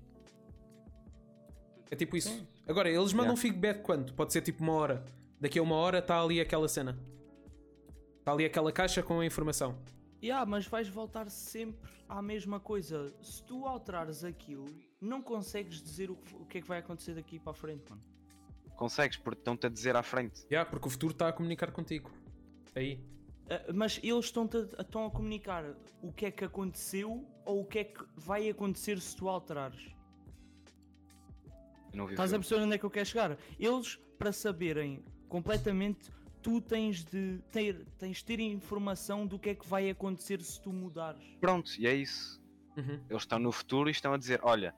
É tipo isso. Sim. Agora, eles mandam Yeah. feedback quando? Pode ser tipo uma hora. Daqui a uma hora está ali aquela cena. Está ali aquela caixa com a informação. Yeah, mas vais voltar sempre à mesma coisa. Se tu alterares aquilo, não consegues dizer o que, o que é que vai acontecer daqui para a frente, mano. Consegues, porque estão-te a dizer à frente. Yeah, porque o futuro está a comunicar contigo. Aí. Ah, mas eles estão-te a, estão a comunicar o que é que aconteceu ou o que é que vai acontecer se tu alterares. Estás a perceber onde é que eu quero chegar? Eles, para saberem completamente, tu tens de ter, tens de ter informação do que é que vai acontecer se tu mudares. Pronto, e é isso. Uhum. Eles estão no futuro e estão a dizer: olha,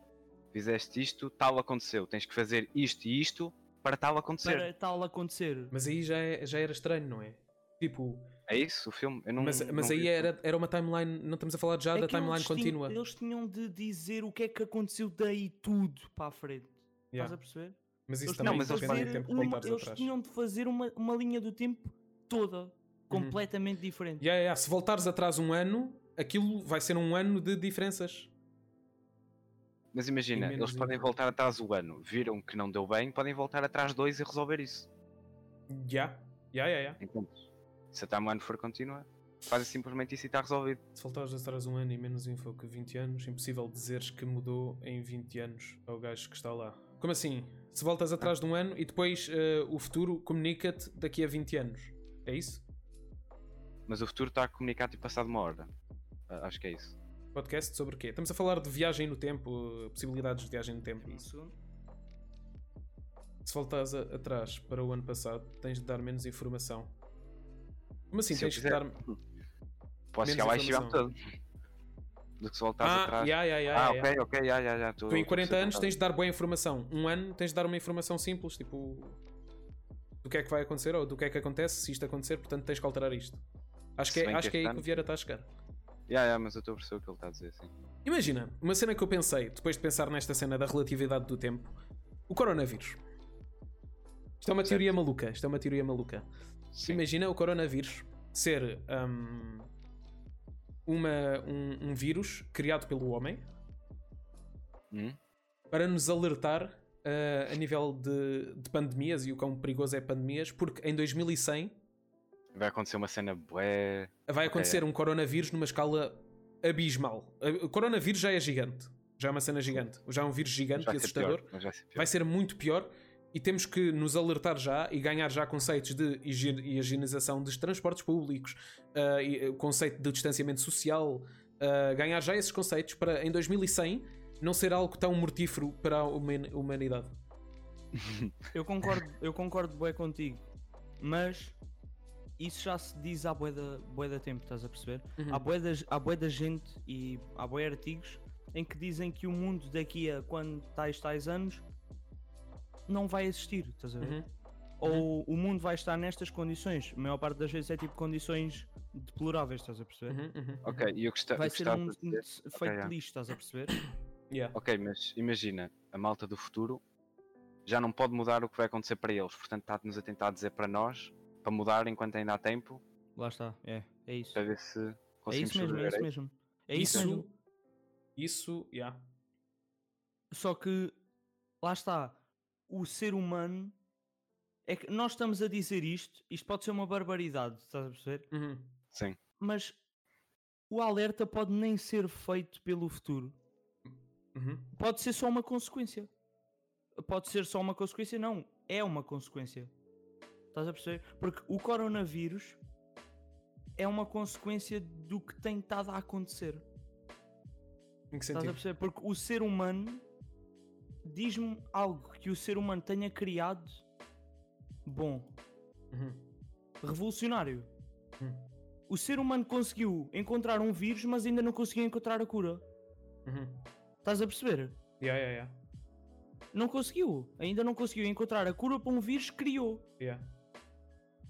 fizeste isto, tal aconteceu, tens que fazer isto e isto para tal acontecer. Para tal acontecer. Mas aí já, é- já era estranho, não é? Tipo, É isso o filme? Eu não, mas, não mas vi aí era, era uma timeline, não estamos a falar já É da timeline tinham- contínua. eles tinham de dizer o que é que aconteceu daí tudo para a frente. Yeah. Estás a perceber? Mas isso Eles também Não, mas depende do tempo que uma- voltares eles atrás. tinham de fazer uma, uma linha do tempo toda, completamente diferente. Yeah, yeah, Se voltares atrás um ano, aquilo vai ser um ano de diferenças. Mas imagina, eles podem voltar atrás o ano, viram que não deu bem, podem voltar atrás dois e resolver isso. Já. Já, já, já. Enquanto se a timeline for contínua, fazem simplesmente isso e está resolvido. Se faltares atrás um ano e menos info que 20 anos, impossível dizeres que mudou em 20 anos ao gajo que está lá. Como assim? Se voltas atrás de um ano e depois eh, o futuro comunica-te daqui a 20 anos. É isso? Mas o futuro está a comunicar tipo passado uma hora. Ah, acho que é isso. Podcast sobre o quê? Estamos a falar de viagem no tempo, possibilidades de viagem no tempo. Um segundo. Se voltares a- atrás para o ano passado, tens de dar menos informação. Como assim? Se tens de dar. Posso Menos chegar lá e chegar informação. todo. Do que se voltares Ah, atrás. ya, ya, ya, ah, ya, ok, ok, já, já, já. Tu em 40 anos tens de dar boa informação. Um ano tens de dar uma informação simples, tipo. Do que é que vai acontecer ou do que é que acontece se isto acontecer, portanto tens que alterar isto. Acho que é, acho que é aí que o Vieira está a chegar. Já, já, mas eu estou a perceber o que ele está a dizer, sim. Imagina, uma cena que eu pensei, depois de pensar nesta cena da relatividade do tempo, o coronavírus. Isto é uma Certo. teoria maluca. Isto é uma teoria maluca. Sim. Imagina o coronavírus ser hum, uma, um, um vírus criado pelo homem Hum? para nos alertar uh, a nível de, de pandemias e o quão perigoso é pandemias, porque em 2100 Vai acontecer uma cena bué. vai acontecer um coronavírus numa escala abismal. Uh, O coronavírus já é gigante, já é uma cena gigante, já é um vírus gigante e assustador. pior, vai ser vai ser muito pior e temos que nos alertar já e ganhar já conceitos de higie- higienização dos transportes públicos, o conceito de distanciamento social, ah, ganhar já esses conceitos para em 2100 não ser algo tão mortífero para a human- humanidade. Eu concordo, eu concordo bué contigo, mas isso já se diz há bué da, bué da tempo, estás a perceber? Uhum. Há, bué da, há bué da gente e há bué artigos em que dizem que o mundo daqui a quando tais tais anos não vai existir, estás a ver? Uhum. Ou o mundo vai estar nestas condições, a maior parte das vezes é tipo condições deploráveis, estás a perceber? Uhum, uhum, Ok, e eu gostava Vai eu ser um mundo feito de lixo, estás a perceber? Yeah. Ok, mas imagina, a malta do futuro já não pode mudar o que vai acontecer para eles, portanto está-nos a tentar dizer para nós, para mudar enquanto ainda há tempo, Lá está, é, é isso. para ver se É conseguimos isso mesmo, é isso mesmo. É isso, isso, mesmo. isso, yeah. Só que lá está, o ser humano é que nós estamos a dizer isto, isto pode ser uma barbaridade, estás a perceber? Uhum. Sim, Mas o alerta pode nem ser feito pelo futuro. Uhum. Pode ser só uma consequência. Pode ser só uma consequência, não, é uma consequência. Estás a perceber? Porque o coronavírus é uma consequência do que tem estado a acontecer. Em que Estás a sentido? perceber? Porque o ser humano diz-me algo que o ser humano tenha criado bom, Uhum. revolucionário. Hum. O ser humano conseguiu encontrar um vírus, mas ainda não conseguiu encontrar a cura. Uhum. Estás a perceber? Yeah, yeah, yeah. Não conseguiu. Ainda não conseguiu encontrar a cura para um vírus que criou. Yeah.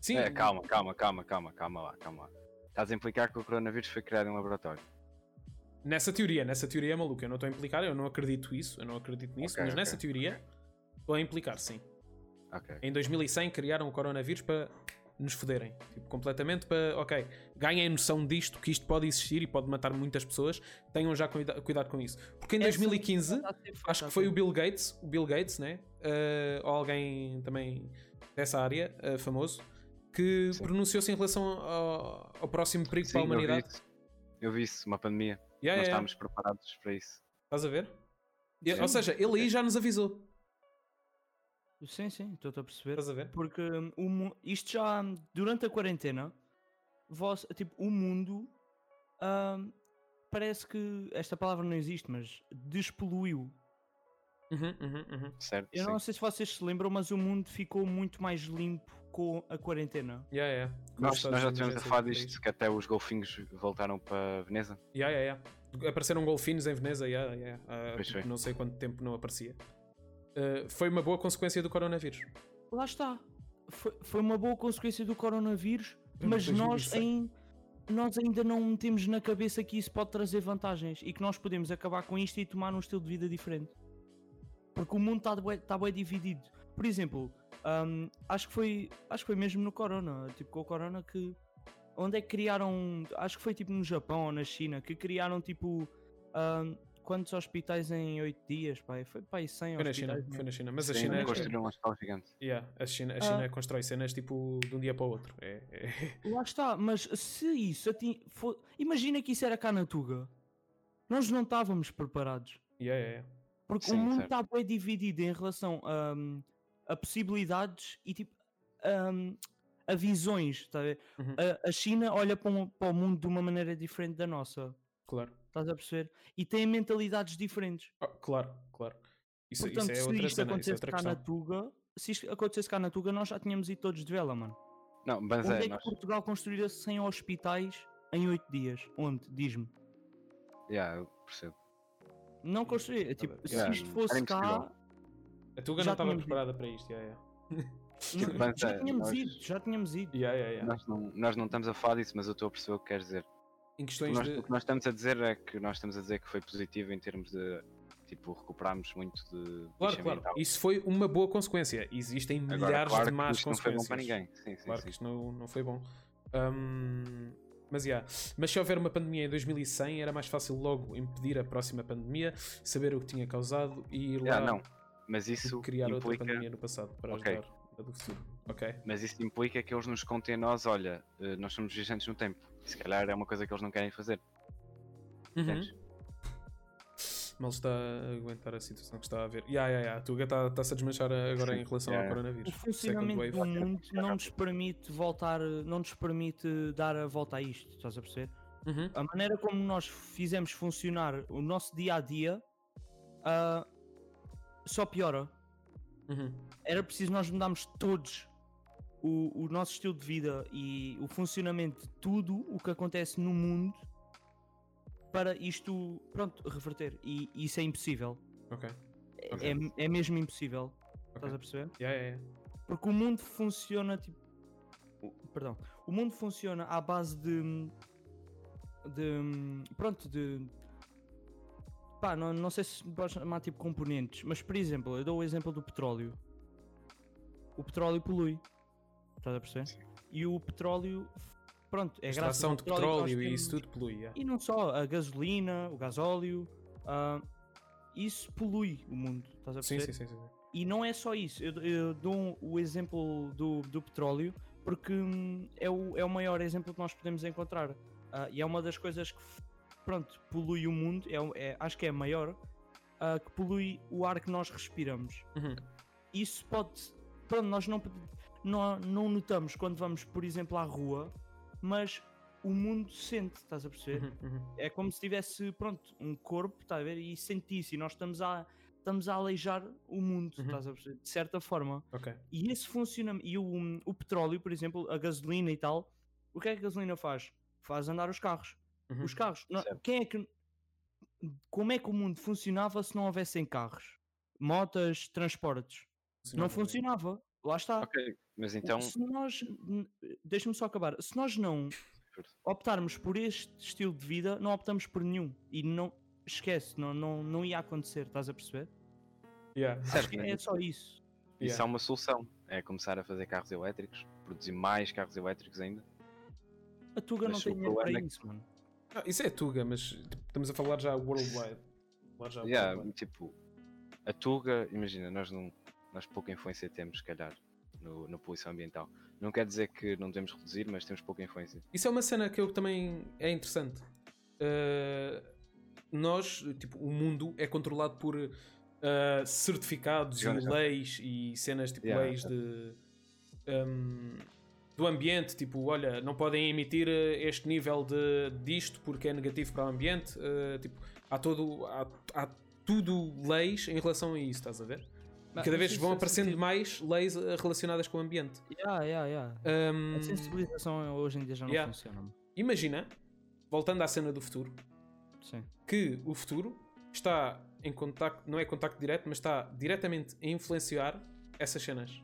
Sim, É, calma, calma, calma, calma, calma lá, calma lá. Estás a implicar que o coronavírus foi criado em um laboratório. Nessa teoria, nessa teoria é maluca. Eu não estou a implicar, eu não acredito isso, eu não acredito nisso, Ok, mas ok, nessa teoria estou a implicar, sim. Em 2100 criaram o coronavírus para nos foderem. Tipo, completamente para, ok, ganhem noção disto, que isto pode existir e pode matar muitas pessoas. Tenham já cuida- cuidado com isso. Porque em Essa 2015, está a ser feita acho que foi o. Bill Gates, o Bill Gates, né? Eh, ou alguém também dessa área, eh, famoso, que pronunciou-se em relação ao, ao próximo perigo Sim, para a eu vi humanidade. isso. Eu vi isso, uma pandemia. Yeah, Nós yeah, estávamos preparados para isso. Estás a ver? Sim. Ou seja, ele aí já nos avisou. Sim, sim, estou a perceber. Estás a ver? Porque mu- isto já hum, durante a quarentena, vós, tipo, o mundo hum, parece que esta palavra não existe, mas despoluiu. Uhum, uhum, uhum. Certo? Eu sim. não sei se vocês se lembram, mas o mundo ficou muito mais limpo com a quarentena. Yeah, yeah. Nós, nós já tivemos a falar disto, que até os golfinhos voltaram para Veneza. Yeah, yeah, yeah. Apareceram golfinhos em Veneza, yeah, yeah. Ah, foi. não sei quanto tempo não aparecia. Ah, foi uma boa consequência do coronavírus. Lá está. Foi, foi uma boa consequência do coronavírus, Em mas nós, 2006. ain- nós ainda não metemos na cabeça que isso pode trazer vantagens e que nós podemos acabar com isto e tomar um estilo de vida diferente. Porque o mundo está bué, tá dividido. Por exemplo, hum, acho, que foi, acho que foi mesmo no Corona, tipo com o Corona que. Onde é que criaram. Acho que foi tipo no Japão ou na China que criaram tipo. hum, quantos hospitais em 8 dias, pai? Foi pai 100 Foi na China, hospitais. foi na China. Mas a Sim, China, é- construíram uma escola gigante. yeah, a China, a Ah. China constrói cenas tipo de um dia para o outro. É, é- Lá está, mas se isso atin... fo- Imagina que isso era cá na Tuga. Nós não estávamos preparados. yeah, yeah, yeah. Porque Sim, o mundo está bem dividido em relação a, hum, a possibilidades e tipo hum, a visões. Tá a, ver? Uhum. A- a China olha para, um- para o mundo de uma maneira diferente da nossa. Claro. Estás a perceber? E tem mentalidades diferentes. Oh, claro, claro. Isso, isso Portanto, é se outra isto cena, isso é acontecesse outra cá na. Tuga, se isto acontecesse cá na Tuga, nós já tínhamos ido todos de vela, mano. Não, mas Onde é, é que nós, Portugal construiria 100 hospitais em 8 dias? Onde? Diz-me. yeah, eu percebo. Não construir. Tipo, se Yeah, isto era fosse cá. A Tuga Já não estava tínhamos ido. preparada para isto. Yeah, yeah. não- já é, tínhamos nós- ido, já tínhamos ido. Yeah, yeah, yeah. Nós, não, nós não estamos a falar disso, mas eu estou a perceber o que queres dizer. Em O questões que, nós, de. o que nós estamos a dizer é que nós estamos a dizer que foi positivo em termos de tipo recuperarmos muito de Claro, claro. Isso foi uma boa consequência. Existem Agora, milhares claro de que más isto não foi bom consequências. para ninguém. Sim, sim, Claro sim. que isto não, não foi bom. Hum, mas, yeah. mas se houver uma pandemia em 2100, era mais fácil logo impedir a próxima pandemia, saber o que tinha causado e ir lá Yeah, não, mas do isso criar outra implica, pandemia no passado para Ok. ajudar a do futuro. Ok? mas isso implica que eles nos contem a nós, olha, eh, nós somos viajantes no tempo. Se calhar é uma coisa que eles não querem fazer. Uhum. Mal está a aguentar a situação que está a ver. Yeah, yeah, yeah. A Tuga está- está-se a desmanchar agora em relação Yeah. ao coronavírus. O funcionamento Second do mundo não nos permite voltar, não nos permite dar a volta a isto, estás a perceber? Uhum. A maneira como nós fizemos funcionar o nosso dia a dia ah, só piora. Uhum. Era preciso nós mudarmos todos o, o nosso estilo de vida e o funcionamento de tudo o que acontece no mundo para isto, pronto, reverter. E isso é impossível. Ok. É- Ok. É, é mesmo impossível. Estás Ok. a perceber? Yeah, yeah, yeah. Porque o mundo funciona tipo. Perdão. O mundo funciona à base de. de. Pronto, de. Pá, não, não sei se podes chamar tipo componentes, mas por exemplo, eu dou o exemplo do petróleo. O petróleo polui. Estás a perceber? E o petróleo. Pronto, é graças Extração ao de petróleo petróleo e isso tudo polui. yeah. E não só, a gasolina, o gasóleo. ah, isso polui o mundo. Estás a Sim, perceber? sim, sim, sim. E não é só isso, eu, eu dou um- o exemplo do, do petróleo porque hum, é o, é o maior exemplo que nós podemos encontrar. Ah, e é uma das coisas que pronto, polui o mundo, é, é- acho que é a maior, ah, que polui o ar que nós respiramos. Uhum. Isso pode. Pronto, nós não, não, não notamos quando vamos, por exemplo, à rua, mas o mundo sente, estás a perceber? Uhum, uhum. É como se tivesse, pronto, um corpo, está a ver? E sentisse, e nós estamos a, estamos a aleijar o mundo, Uhum. estás a perceber? De certa forma. Ok. E esse funcionamento, e o, o petróleo, por exemplo, a gasolina e tal, o que é que a gasolina faz? Faz andar os carros. Uhum. Os carros, não- quem é que. Como é que o mundo funcionava se não houvessem carros? Motas, transportes. Não funcionava. Lá está. Ok, mas então. Se nós. Deixa-me só acabar. Se nós não optarmos por este estilo de vida, não optamos por nenhum. E não. Esquece, não, não, não ia acontecer, estás a perceber? Yeah. Certo, É só isso. Isso Yeah. é uma solução. É começar a fazer carros elétricos, produzir mais carros elétricos ainda. A Tuga Mas não tem dinheiro para é isso, mano. Ah, isso é Tuga, mas estamos a falar já worldwide. Falar já Yeah, worldwide. tipo, a Tuga, imagina, nós não nós pouca influência temos, se calhar, no, na poluição ambiental. Não quer dizer que não devemos reduzir, mas temos pouca influência. Isso é uma cena que eu também é interessante. Uh, nós, tipo, o mundo é controlado por uh, certificados e leis e cenas tipo Yeah, leis de um, do ambiente, tipo, olha, não podem emitir uh, este nível de disto porque é negativo para o ambiente. uh, tipo, há todo há, há tudo leis em relação a isso, estás a ver? Cada vez vão aparecendo mais leis uh, relacionadas com o ambiente. Yeah, yeah, yeah. Um, A sensibilização hoje em dia já não Yeah. funciona. imagina, voltando à cena do futuro, Sim. que o futuro está em contacto, não é contacto direto, mas está diretamente a influenciar essas cenas.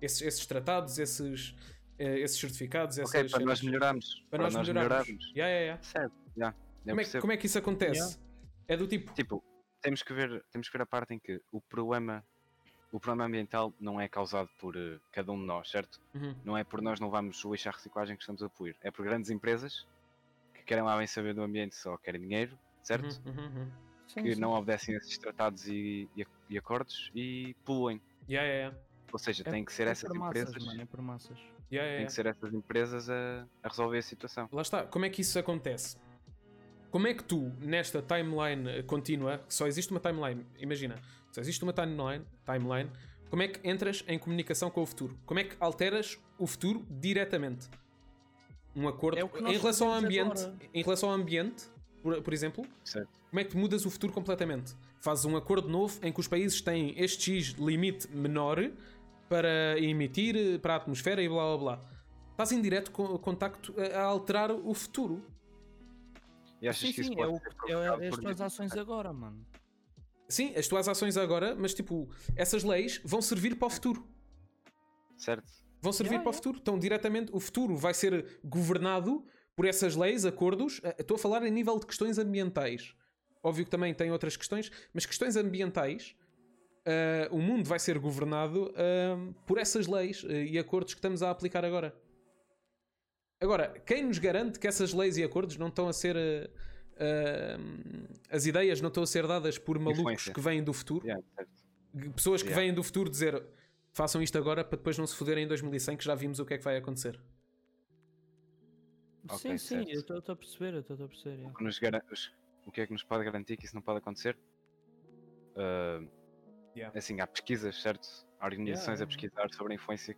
Esses, esses tratados, esses, eh, esses certificados, essas ok, para cenas. nós melhorarmos. Para nós melhorarmos. Yeah, yeah, yeah. Certo, já. eu Como, é, como é que isso acontece? É do tipo. Tipo, temos que, ver, temos que ver a parte em que o problema, o problema ambiental não é causado por eh, cada um de nós, certo? Uhum, Não é por nós não vamos o lixo à reciclagem que estamos a poluir. É por grandes empresas que querem lá bem saber do ambiente, só querem dinheiro, certo? uhum, uhum, uhum. Sim, que sim. não obedecem a esses tratados e, e, e acordos e poluem. Yeah, yeah, yeah. Ou seja, É- tem que ser é essas por massas, empresas, mano, é por massas. Yeah, yeah, tem que ser essas empresas a, a resolver a situação. Lá está. Como é que isso acontece? Como é que tu, nesta timeline contínua, que só existe uma timeline, imagina, só existe uma timeline, timeline, como é que entras em comunicação com o futuro? Como é que alteras o futuro diretamente? Um acordo É em relação ao ambiente, agora. em relação ao ambiente, por, por exemplo, Certo? como é que tu mudas o futuro completamente? Fazes um acordo novo em que os países têm este X limite menor para emitir eh, para a atmosfera e blá blá blá. Estás em direto co- contacto a a alterar o futuro. E achas Sim, que isso sim, é, o, é, é as tuas ações agora, mano. Sim, as tuas ações agora, mas tipo, essas leis vão servir para o futuro. Certo? Vão servir Yeah, para o yeah. futuro. Então, diretamente, o futuro vai ser governado por essas leis, acordos. Eh, Estou a falar em nível de questões ambientais. Óbvio que também tem outras questões, mas questões ambientais, eh, o mundo vai ser governado eh, por essas leis eh, e acordos que estamos a aplicar agora. Agora, quem nos garante que essas leis e acordos não estão a ser. as ideias não estão a ser dadas por malucos Influência. que vêm do futuro? Yeah. Pessoas que Yeah. vêm do futuro dizer façam isto agora para depois não se foderem em 2100 que já vimos o que é que vai acontecer. Ok, sim, sim, certo. eu estou a perceber, eu estou a perceber. yeah. O que nos o que é que nos pode garantir que isso não pode acontecer? Ah, Yeah. Assim, há pesquisas, certo? Há organizações Yeah, a pesquisar sobre a influência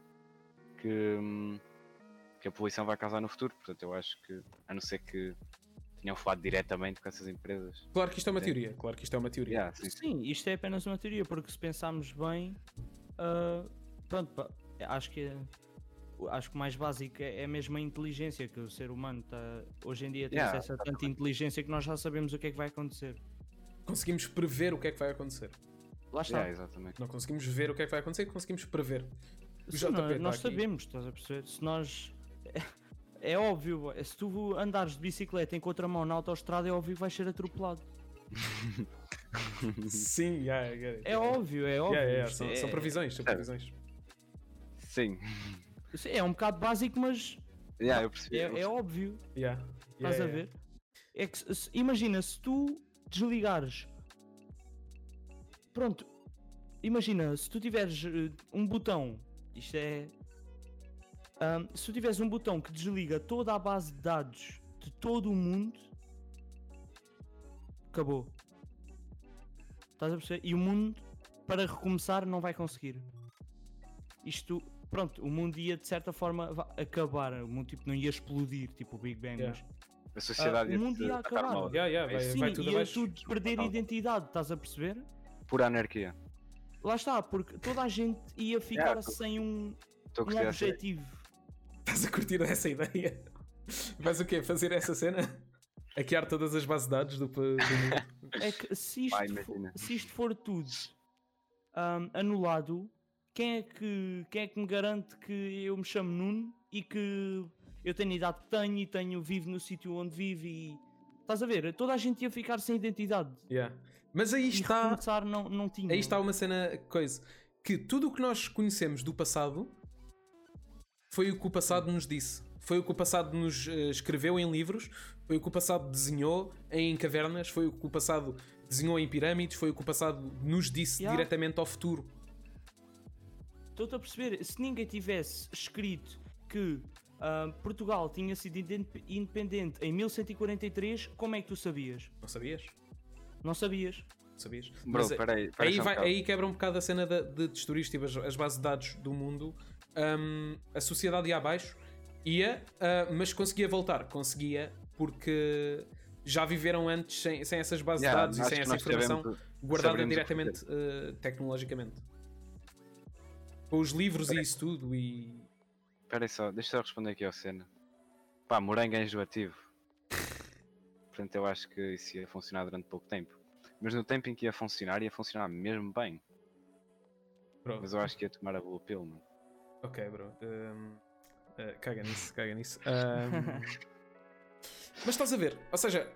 que, que a poluição vai causar no futuro. Portanto, eu acho que, a não ser que tenham falado diretamente com essas empresas. Claro que isto é uma teoria, claro que isto é uma teoria. Yeah, sim, sim. Isto é apenas uma teoria, porque se pensarmos bem, ah, pronto, acho que é- acho que o mais básico é, é mesmo a inteligência, que o ser humano está hoje em dia tem Yeah, acesso a tanta inteligência que nós já sabemos o que é que vai acontecer. Conseguimos prever o que é que vai acontecer. Lá está. Yeah, exatamente. Não conseguimos ver o que é que vai acontecer, conseguimos prever. O Sim, JP nós, tá nós aqui. sabemos, estás a perceber? Se nós. É, é óbvio, se tu andares de bicicleta em contramão na autostrada, é óbvio que vais ser atropelado. Sim, yeah, get it. É óbvio, é óbvio. Yeah, yeah, São, é, são previsões, são Certo. previsões. Sim. Sim, é um bocado básico, mas Yeah, eu percebi. é, eu é óbvio. Yeah. Estás Yeah, a ver? É que se- imagina se tu desligares. Pronto, imagina se tu tiveres eh, um botão. Isto é. ahm, se tu tiveres um botão que desliga toda a base de dados de todo o mundo, acabou. Estás a perceber? E o mundo, para recomeçar, não vai conseguir. Isto, pronto, o mundo ia de certa forma acabar. O mundo tipo, não ia explodir, tipo o Big Bang, Yeah. mas A sociedade Ah, o mundo ia acabar. mal. Yeah, yeah, vai, Sim, vai tudo ia abaixo. tudo perder Total. identidade, estás a perceber? Pura anarquia. Lá está, porque toda a gente ia ficar Yeah, tô- sem um, Estou a um gostar objetivo. Estás a curtir essa ideia? Vais o quê? Fazer essa cena? Hackear todas as bases de dados do, do mundo? É que se isto, se isto for tudo anulado, quem é, que, quem é que me garante que eu me chamo Nuno e que eu tenho a idade que tenho e tenho, vivo no sítio onde vivo e. Estás a ver? Toda a gente ia ficar sem identidade. Yeah. Mas aí está. recomeçar não, não tinha. Aí está uma cena, coisa, que tudo o que nós conhecemos do passado foi o que o passado nos disse. Foi o que o passado nos eh, escreveu em livros, foi o que o passado desenhou em cavernas, foi o que o passado desenhou em pirâmides, foi o que o passado nos disse Yeah. diretamente ao futuro. Estou-te a perceber, se ninguém tivesse escrito que ah, Portugal tinha sido inde- independente em 1143, como é que tu sabias? Não sabias? Não sabias? Sabias? Bro, Mas, eh, peraí. peraí aí, um vai- bocado. aí quebra um bocado a cena de destruir tipo, as, as bases de dados do mundo. Hum, a sociedade ia abaixo, ia, ah, mas conseguia voltar. Conseguia porque já viveram antes sem, sem essas bases Yeah, de dados e sem essa informação sabemos- guardada diretamente ah, tecnologicamente. Com os livros e isso tudo e. Espera aí só, deixa eu responder aqui ao cena. Pá, morango é enjoativo. Portanto, eu acho que isso ia funcionar durante pouco tempo. Mas no tempo em que ia funcionar, ia funcionar mesmo bem. Pronto. Mas eu acho que ia tomar a blue pill, mano. Ok, bro. Hum, ah, caga nisso, caga nisso. Hum, mas estás a ver, ou seja,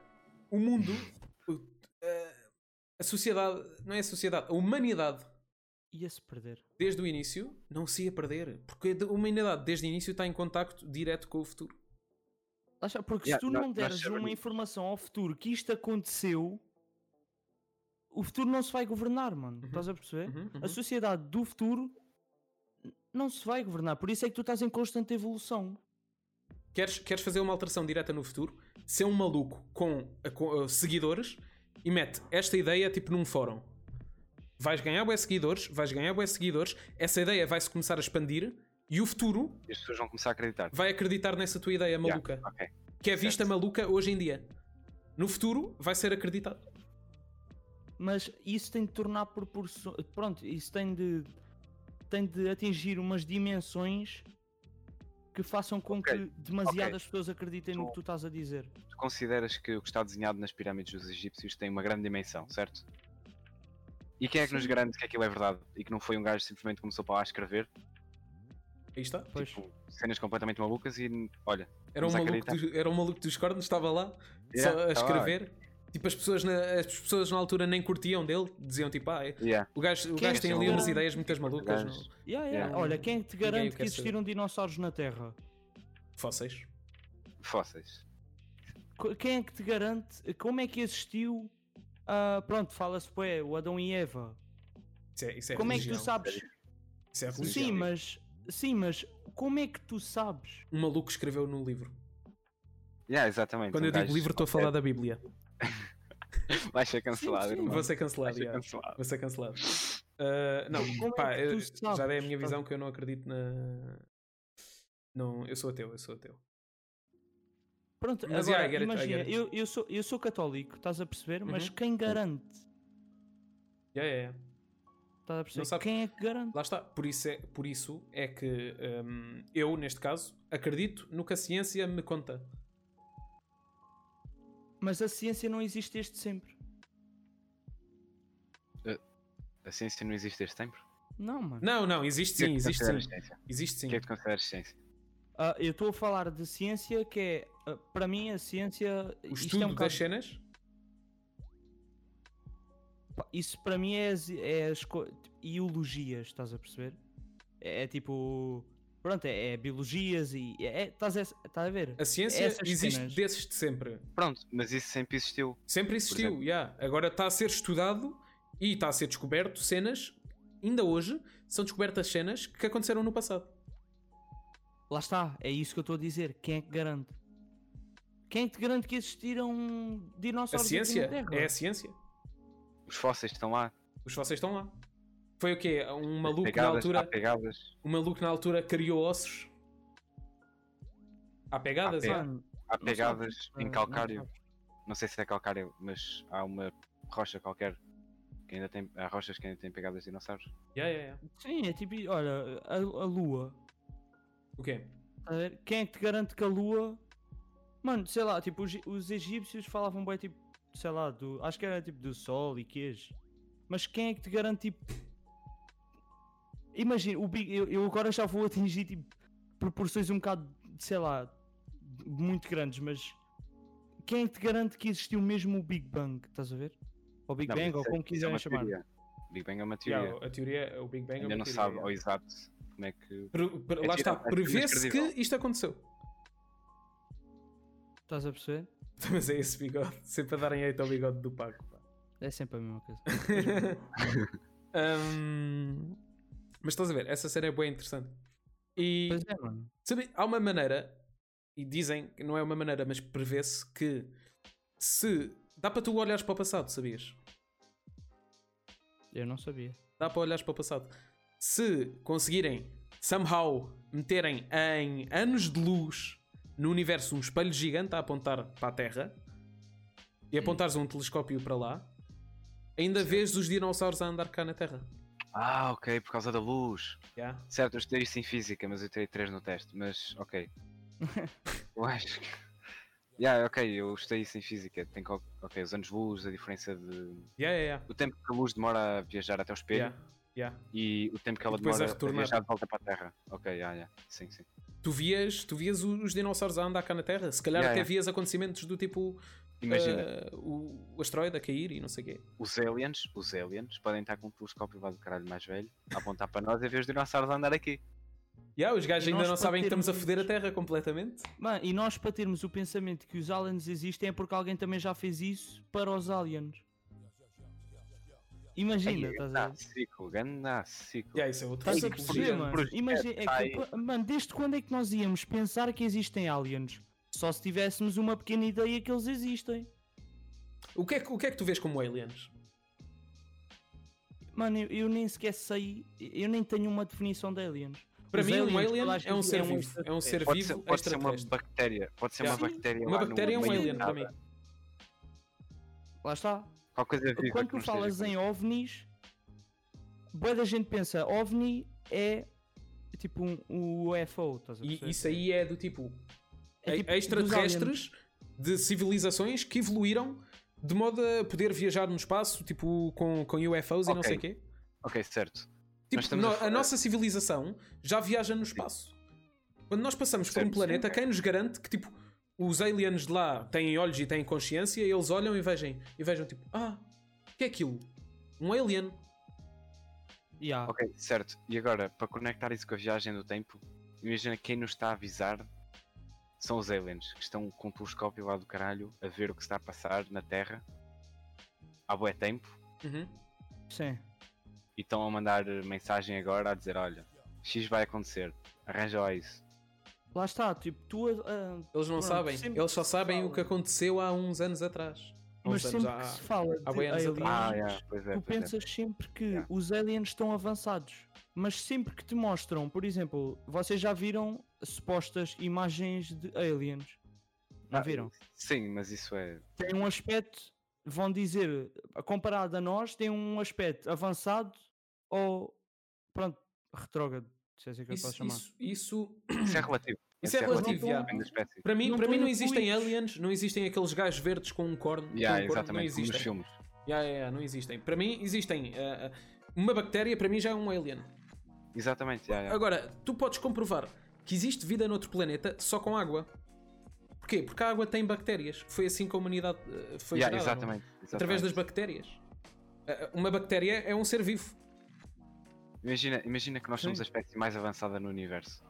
o mundo, o- ah, a sociedade, não é a sociedade, a humanidade, Ia-se perder. desde o início, não se ia perder. Porque a humanidade, desde o início, está em contacto direto com o futuro. Porque Yeah, se tu não deres sabemos. uma informação ao futuro que isto aconteceu, o futuro não se vai governar, mano. Estás a perceber? Uhum, uhum. A sociedade do futuro não se vai governar. Por isso é que tu estás em constante evolução. Queres, queres fazer uma alteração direta no futuro? Ser um maluco com, com, uh, seguidores e mete esta ideia tipo num fórum. Vais ganhar bué seguidores, vais ganhar bué seguidores, essa ideia vai-se começar a expandir e o futuro E as pessoas vão começar a acreditar. vai acreditar nessa tua ideia Yeah, maluca. ok. Que é vista certo. maluca hoje em dia. No futuro vai ser acreditado. Mas isso tem de tornar proporções. Pronto, isso tem de. tem de atingir umas dimensões que façam com Ok, que demasiadas ok. pessoas acreditem no Tu- que tu estás a dizer. Tu consideras que o que está desenhado nas pirâmides dos egípcios tem uma grande dimensão, certo? E quem é que nos Sim. garante que aquilo é verdade e que não foi um gajo que simplesmente começou para lá a escrever? Aí está. Pois. Tipo, cenas completamente malucas e olha, Era um, maluco do- era um maluco dos cornos, estava lá Yeah, só a tá escrever. Tipo, as pessoas, na, as pessoas na altura nem curtiam dele, diziam tipo, ah, é- yeah, o gajo, o Quem é gajo tem te ali umas ideias muitas malucas. Não- Yeah, yeah. Yeah. Olha, quem é que te garante que existiram dinossauros na Terra? Fósseis. fósseis. Quem é que te garante? Como é que existiu? ah, pronto, fala-se, ué, o Adão e Eva. Isso é, isso é como é que tu religião. sabes? Isso é religião. Sim, mas. Sim, mas como é que tu sabes? Um maluco escreveu no livro. Yeah, exatamente. Quando um eu digo livro, estou a falar da Bíblia. Vai ser cancelado, Sim, sim. Vou ser Vai cancelado. ser já. cancelado. Vou ser cancelado. Ah, não, Como é pá, que tu eu- já dei a minha visão que eu não acredito na. Não, eu sou ateu, eu sou ateu. Pronto, Mas, agora, yeah, imagina, it. eu, eu, sou, eu sou católico, estás a perceber? Mas Uhum. quem garante? Yeah, yeah, yeah. Estás a perceber? sabe- Quem é que garante? Lá está. Por isso é, por isso é que hum, eu, neste caso, acredito no que a ciência me conta. Mas a ciência não existe desde sempre. A ciência não existe desde sempre? Não, mano. Não, não, existe é sim, que existe sim. Existe sim. O que é que consideras ciência? Ah, eu estou a falar de ciência que é, ah, para mim, a ciência. O isto estudo é um das bocado- cenas. Isso para mim é as, é as ideologias, estás a perceber? É, é tipo. Pronto, é, é biologias e. É, é- estás, a, estás a ver? A ciência Essas existe cenas. desde sempre. Pronto, mas isso sempre existiu. Sempre existiu, exemplo. yeah. Agora está a ser estudado e está a ser descoberto cenas, ainda hoje, são descobertas cenas que aconteceram no passado. Lá está, é isso que eu estou a dizer. Quem é que garante? Quem é que te garante que existiram A dinossauros aqui ciência na Terra? é a ciência. Os fósseis estão lá. Os fósseis estão lá. Foi o quê? Um maluco na pegadas, altura. há pegadas. Um maluco na altura criou ossos. Há pegadas, Há. Mano, Há pegadas em calcário. não Não sei se é calcário, mas há uma rocha qualquer que ainda tem. Há rochas que ainda têm pegadas de dinossauros. Yeah, yeah, yeah. Sim, é tipo, olha, a, a Lua. O quê? Tá a ver? Quem é que te garante que a Lua. Mano, sei lá, tipo, os, os egípcios falavam bem, tipo, sei lá, do, acho que era tipo do Sol e queijo. Mas quem é que te garante, tipo. Imagina, o Big, eu, eu agora já vou atingir, tipo, proporções um bocado, sei lá, muito grandes, mas. Quem é que te garante que existiu mesmo o Big Bang? Estás a ver? Ou Big Não, Bang, ou é- como é quiserem uma chamar. teoria. Big Bang é uma teoria. Yeah, a teoria, o Big Bang é ainda uma não teoria, sabe yeah. ao exato como é que. Pre- pre- É lá está, é prevê-se que isto aconteceu. Estás a perceber? Mas é esse bigode, sempre a darem hate ao bigode do Paco. pá. É sempre a mesma coisa. Hum, mas estás a ver, essa série é bem interessante. E pois é, mano. sabe, há uma maneira, e dizem que não é uma maneira, mas prevê-se que se dá para tu olhares para o passado, sabias? Eu não sabia. Dá para olhares para o passado. Se conseguirem somehow meterem em anos de luz no universo um espelho gigante a apontar para a Terra e apontares um telescópio para lá, ainda vês os dinossauros a andar cá na Terra. Ah, ok, por causa da luz. Yeah. Certo, eu estudei isso em física, mas eu tirei 3 no teste, mas ok. eu acho que. Yeah, ok, eu estudei isso em física. Tem que... Ok, os anos-luz, a diferença de. Yeah, yeah. O tempo que a luz demora a viajar até o espelho e o tempo que ela a demora a, retornar. viajar de volta para a Terra. Ok, yeah, yeah. sim, sim. Tu vias, tu vias os dinossauros a andar cá na Terra, se calhar Yeah, até yeah. vias acontecimentos do tipo Imagina, eh, o, asteroide a cair e não sei o quê. os aliens, os aliens podem estar com um telescópio lá do caralho mais velho a apontar para nós e ver os dinossauros a andar aqui. Yeah, os gajos E ainda não sabem que estamos a termos- foder a Terra completamente. Mano, e nós para termos o pensamento que os aliens existem é porque alguém também já fez isso para os aliens. Imagina, estás a ver? ciclo, ganda ciclo. Yeah, isso é outro Estás a ciclo. perceber, projeto, mano? Imagina, é que, sai. pô, mano, desde quando é que nós íamos pensar que existem aliens? Só se tivéssemos uma pequena ideia que eles existem. O que, é que, o que é que tu vês como aliens? Mano, eu, eu nem sequer sei, eu nem tenho uma definição de aliens. Para Os mim, um aliens, alien toda a é um ser é um vivo. É um ser Pode ser, vivo pode ser uma bactéria. Pode ser Yeah. uma bactéria. Uma bactéria é um alien para mim. Lá está. Viva Quando tu falas em ovnis, boa da gente pensa, ovni é tipo um, um UFO, estás a E isso aí é do tipo É tipo extraterrestres de civilizações que evoluíram de modo a poder viajar no espaço, tipo com, com UFOs e não sei o quê. Ok, certo. Tipo, a no- a, falar- nossa civilização já viaja no espaço. Quando nós passamos por um Certo, planeta, sim. quem nos garante que tipo os aliens de lá têm olhos e têm consciência, eles olham e vejam, e vejam tipo, ah, o que é aquilo? Um alien. Yeah. Ok, certo. E agora, para conectar isso com a viagem do tempo, imagina quem nos está a avisar são os aliens, que estão com um telescópio lá do caralho a ver o que está a passar na Terra há bué tempo Uhum. Sim. e estão a mandar mensagem agora a dizer, olha, X vai acontecer, arranja lá isso. Lá está, tipo, tu. ah, Eles não Pronto, sabem, eles só sabem o que aconteceu há uns anos atrás. Há mas sempre que há- se fala há de aliens. Ah, yeah, pois é, tu pois é. pensas sempre que Yeah. os aliens estão avançados. Mas sempre que te mostram, por exemplo, vocês já viram supostas imagens de aliens? Não Ah, viram? Sim, mas isso é. Tem um aspecto, vão dizer, comparado a nós, tem um aspecto avançado ou, pronto, retrógrado. Se é assim que eu posso Isso, chamar. isso, isso, Isso é relativo. Isso é relativo, depende yeah. para mim, Não para mim não existem aliens, não existem aqueles gajos verdes com um corno. Yeah, com um corno, não exatamente, como nos existem. filmes. Yeah, yeah, yeah, não existem. Para mim existem. ah, uma bactéria para mim já é um alien. Exatamente, yeah, yeah. Agora, tu podes comprovar que existe vida noutro planeta só com água. Porquê? Porque a água tem bactérias. Foi assim que a humanidade ah, foi Yeah, gerada, não é? exatamente, Através das exatamente. bactérias. Uma bactéria é um ser vivo. Imagina, imagina que nós somos a espécie mais avançada no universo.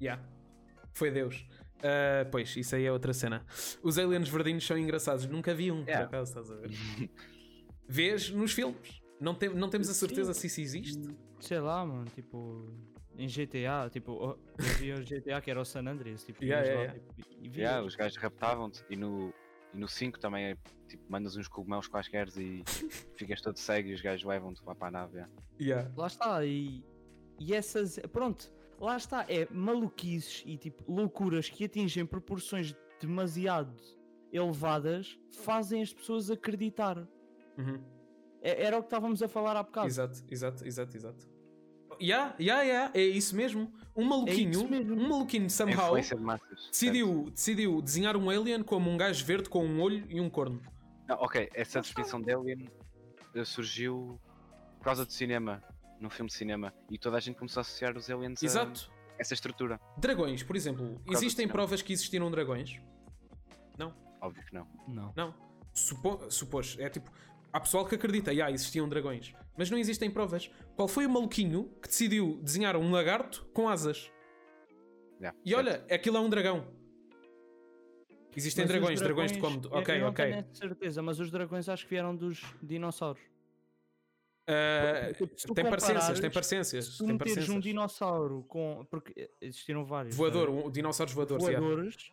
Yeah. Foi Deus. Ah, pois, isso aí é outra cena. Os aliens verdinhos são engraçados. Nunca vi um, Yeah. por acaso, estás a ver? Vês nos filmes. Não, tem, não temos a certeza Sim. se isso existe. Sei lá, mano, tipo, em GTA, tipo, oh, eu via o GTA que era o San Andreas, tipo, Yeah, ias yeah, lá, tipo, e vias. Yeah, os gajos raptavam-te e no, e no 5 também é tipo, mandas uns cogumelos quaisquer e ficas todo cego e os gajos levam-te lá para a nave. yeah. Yeah. Lá está, e, e essas, pronto, lá está, é maluquices e tipo, loucuras que atingem proporções demasiado elevadas, fazem as pessoas acreditar. Uhum. É- Era o que estávamos a falar há bocado. Exato, exato, exato, exato. Yeah, yeah, yeah, é isso mesmo. Um maluquinho, isso mesmo. um maluquinho A somehow de massas. certo? decidiu, decidiu desenhar um alien como um gajo verde com um olho e um corno. Não, ok, essa descrição de Alien eh, surgiu por causa do cinema, num filme de cinema, e toda a gente começou a associar os aliens Exato. a essa estrutura. Dragões, por exemplo. causa Existem provas que existiram dragões? Óbvio que não. Não. Não. Supo, supôs. É tipo. Há pessoal que acredita, já existiam dragões. Mas não existem provas. Qual foi o maluquinho que decidiu desenhar um lagarto com asas? Yeah, E certo. olha, aquilo é um dragão. Existem Mas dragões, dragões de cômodo. eu- Ok, eu não ok. tenho certeza, mas os dragões acho que vieram dos dinossauros. Ah, se tu tem parecências, tem parecências. Se tu Tem meteres um dinossauro com. Porque existiram vários. Voador, né? um, dinossauros voadores. yeah. voadores.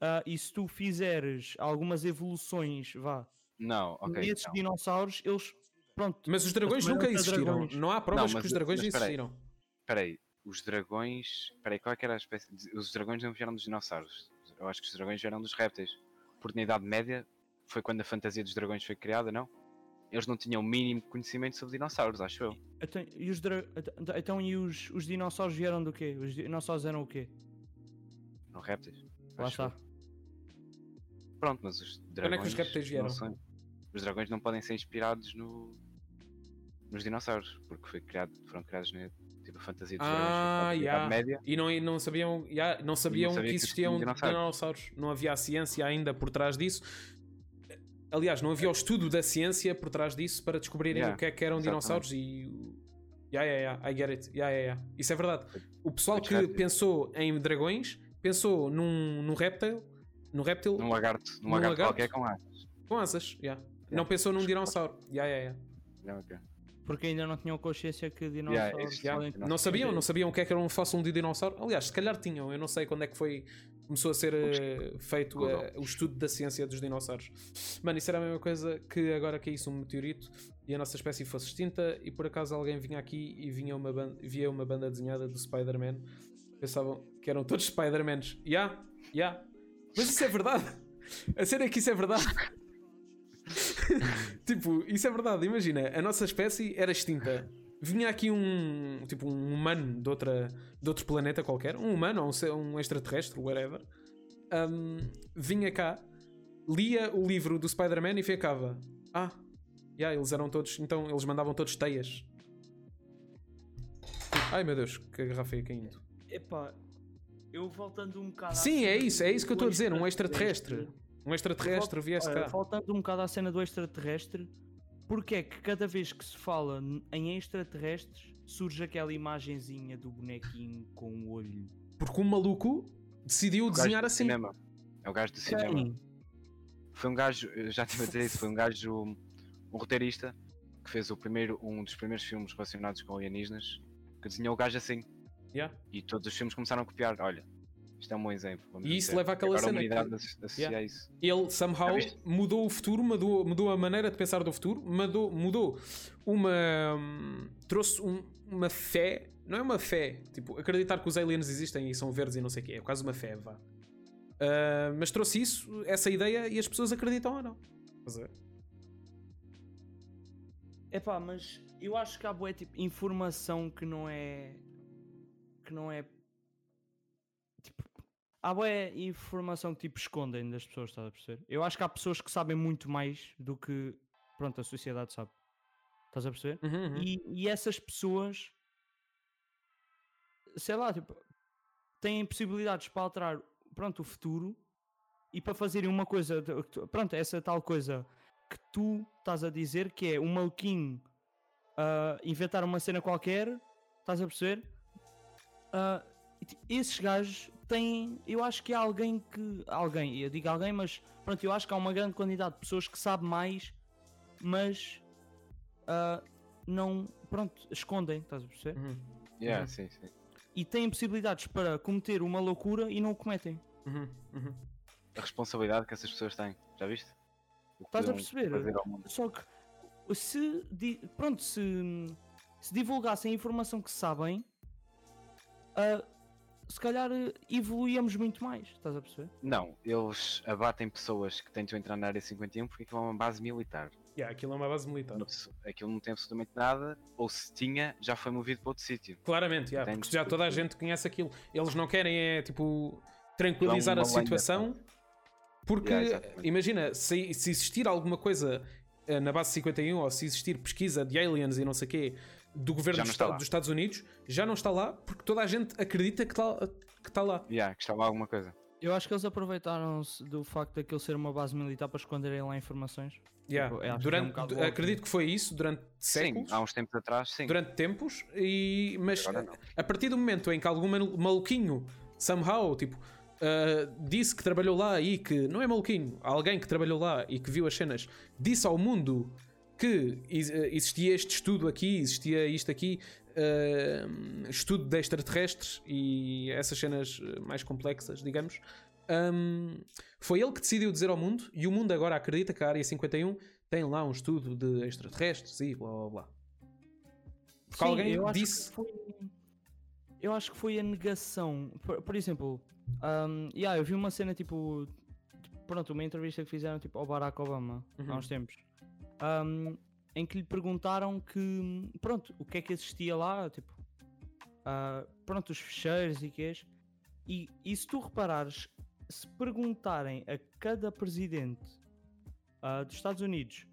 ah, e se tu fizeres algumas evoluções, vá, Não, ok. nesses não. dinossauros, eles. Pronto. Mas os dragões nunca existiram. dragões. Não há provas Não, que mas- os dragões mas espera aí. existiram. Espera aí, os dragões. Espera aí, qual é que era a espécie? de- Os dragões não vieram dos dinossauros. Eu acho que os dragões vieram dos répteis. Porque na Idade Média foi quando a fantasia dos dragões foi criada, não? Eles não tinham o mínimo conhecimento sobre dinossauros, acho eu. Então, e os, dra- então- e os, os dinossauros vieram do quê? Os dinossauros eram o quê? Não répteis. Lá eu. está. Pronto, mas os é dragões. que os répteis não vieram? são- Os dragões não podem ser inspirados no... nos dinossauros, porque foi criado, foram criados na tipo, a fantasia dos Ah, dragões. yeah. Média. E não, e não sabiam, yeah, não sabiam sabia que que existiam existiam dinossauros. dinossauros. Não havia a ciência ainda por trás disso. Aliás, não havia o estudo da ciência por trás disso para descobrirem Yeah, o que é que eram exatamente. dinossauros e. Yeah, yeah, yeah, I get it. Yeah, yeah, yeah. Isso é verdade. O pessoal que pensou em dragões pensou num, num réptil, num réptil Num lagarto, num Num lagarto, lagarto? qualquer com asas. com asas. Yeah. Yeah. Não pensou num dinossauro. Yeah, yeah, yeah. Não, ok. Porque ainda não tinham consciência que dinossauros existia, podem... não Não sabiam, não sabiam o que é que era um fóssil de dinossauro. Aliás, se calhar tinham, eu não sei quando é que foi. Começou a ser eh, feito eh, o estudo da ciência dos dinossauros. Mano, isso era a mesma coisa que agora caísse um meteorito e a nossa espécie fosse extinta e por acaso alguém vinha aqui e vinha uma banda, via uma banda desenhada do Spider-Man. Pensavam que eram todos Spider-Mans. Ya, yeah, ya. Yeah. Mas isso é verdade. A cena é que isso é verdade. tipo, isso é verdade. Imagina, a nossa espécie era extinta. Vinha aqui um tipo um humano de, outra, de outro planeta qualquer, um humano ou um, um extraterrestre, whatever. Um, vinha cá, lia o livro do Spider-Man e ficava: Ah, yeah, eles eram todos. Então eles mandavam todos teias. Ai meu Deus, que a garrafa ia caindo. Epá, eu voltando um bocado... Sim, é isso, é isso que eu estou a dizer. Um extraterrestre. Um extraterrestre viesse cá. Voltando um bocado à cena do extraterrestre, porque é que cada vez que se fala em extraterrestres surge aquela imagenzinha do bonequinho com o olho? Porque um maluco decidiu O desenhar assim. Cinema. É o gajo do cinema. Quem? Foi um gajo, eu já estive a dizer isso, foi um gajo, um roteirista, que fez o primeiro, um dos primeiros filmes relacionados com alienígenas, que desenhou o gajo assim. Yeah. E todos os filmes começaram a copiar. Olha, isto é um bom exemplo. E isso dizer. leva àquela Agora cena a humanidade que- associa Yeah. isso. Ele, somehow, mudou o futuro, mudou, mudou a maneira de pensar do futuro, mudou, mudou uma. hum, trouxe um- uma fé. Não é uma fé, tipo, acreditar que os aliens existem e são verdes e não sei o quê, é quase uma fé, vá. Ah, mas trouxe isso, essa ideia, e as pessoas acreditam ou não. Estás a ver? Epá, mas eu acho que há boa tipo informação que não é que não é há boa informação que tipo escondem das pessoas, estás a perceber? Eu acho que há pessoas que sabem muito mais do que pronto, a sociedade sabe. Estás a perceber? Uhum, uhum. E, e essas pessoas sei lá, tipo, têm possibilidades para alterar pronto, o futuro e para fazerem uma coisa, pronto, essa tal coisa que tu estás a dizer que é um maluquinho ah, inventar uma cena qualquer, estás a perceber? Tipo, esses gajos têm, eu acho que há alguém que, alguém, eu digo alguém, mas pronto, eu acho que há uma grande quantidade de pessoas que sabe mais, mas ah, não, pronto, escondem, estás a perceber? Uhum, Yeah, Uhum. sim, sim. E têm possibilidades para cometer uma loucura e não o cometem. uhum, uhum. A responsabilidade que essas pessoas têm, já viste? Estás a perceber? Só que se, di- pronto, se, se divulgassem a informação que sabem, ah, se calhar eh, evoluíamos muito mais, estás a perceber? Não, eles abatem pessoas que tentam entrar na área 51 porque aquilo é uma base militar. Yeah, aquilo é uma base militar. Não Aquilo não tem absolutamente nada, ou se tinha, já foi movido para outro sítio. Claramente, yeah, porque já toda a gente conhece aquilo. Eles não querem é tipo tranquilizar a lenha, situação, porque Yeah, imagina, se, se existir alguma coisa eh, na base 51 ou se existir pesquisa de aliens e não sei o quê do governo dos, não está Esta- lá. dos Estados Unidos, já não está lá porque toda a gente acredita que está que está lá. Yeah, que estava alguma coisa. Eu acho que eles aproveitaram-se do facto daquilo ser uma base militar para esconderem lá informações. Yeah. Tipo, eu acho que é um Durante, acredito que foi isso durante séculos. Sim, há uns tempos atrás, sim. durante tempos, e, mas a partir do momento em que algum malu- maluquinho, somehow, tipo, ah, disse que trabalhou lá e que não é maluquinho, alguém que trabalhou lá e que viu as cenas, disse ao mundo que eh, existia este estudo aqui, existia isto aqui, ah, estudo de extraterrestres e essas cenas eh, mais complexas, digamos. Ahm, foi ele que decidiu dizer ao mundo e o mundo agora acredita que a área 51 tem lá um estudo de extraterrestres e blá blá blá. Porque Sim, alguém eu acho que disse. foi- eu acho que foi a negação. Por, por exemplo, um, yeah, eu vi uma cena tipo. Pronto, uma entrevista que fizeram tipo, ao Barack Obama Uhum. há uns tempos. Um, em que lhe perguntaram que. Pronto, o que é que existia lá? Tipo. ah, pronto, os fecheiros e quês. E, e se tu reparares, se perguntarem a cada presidente ah, dos Estados Unidos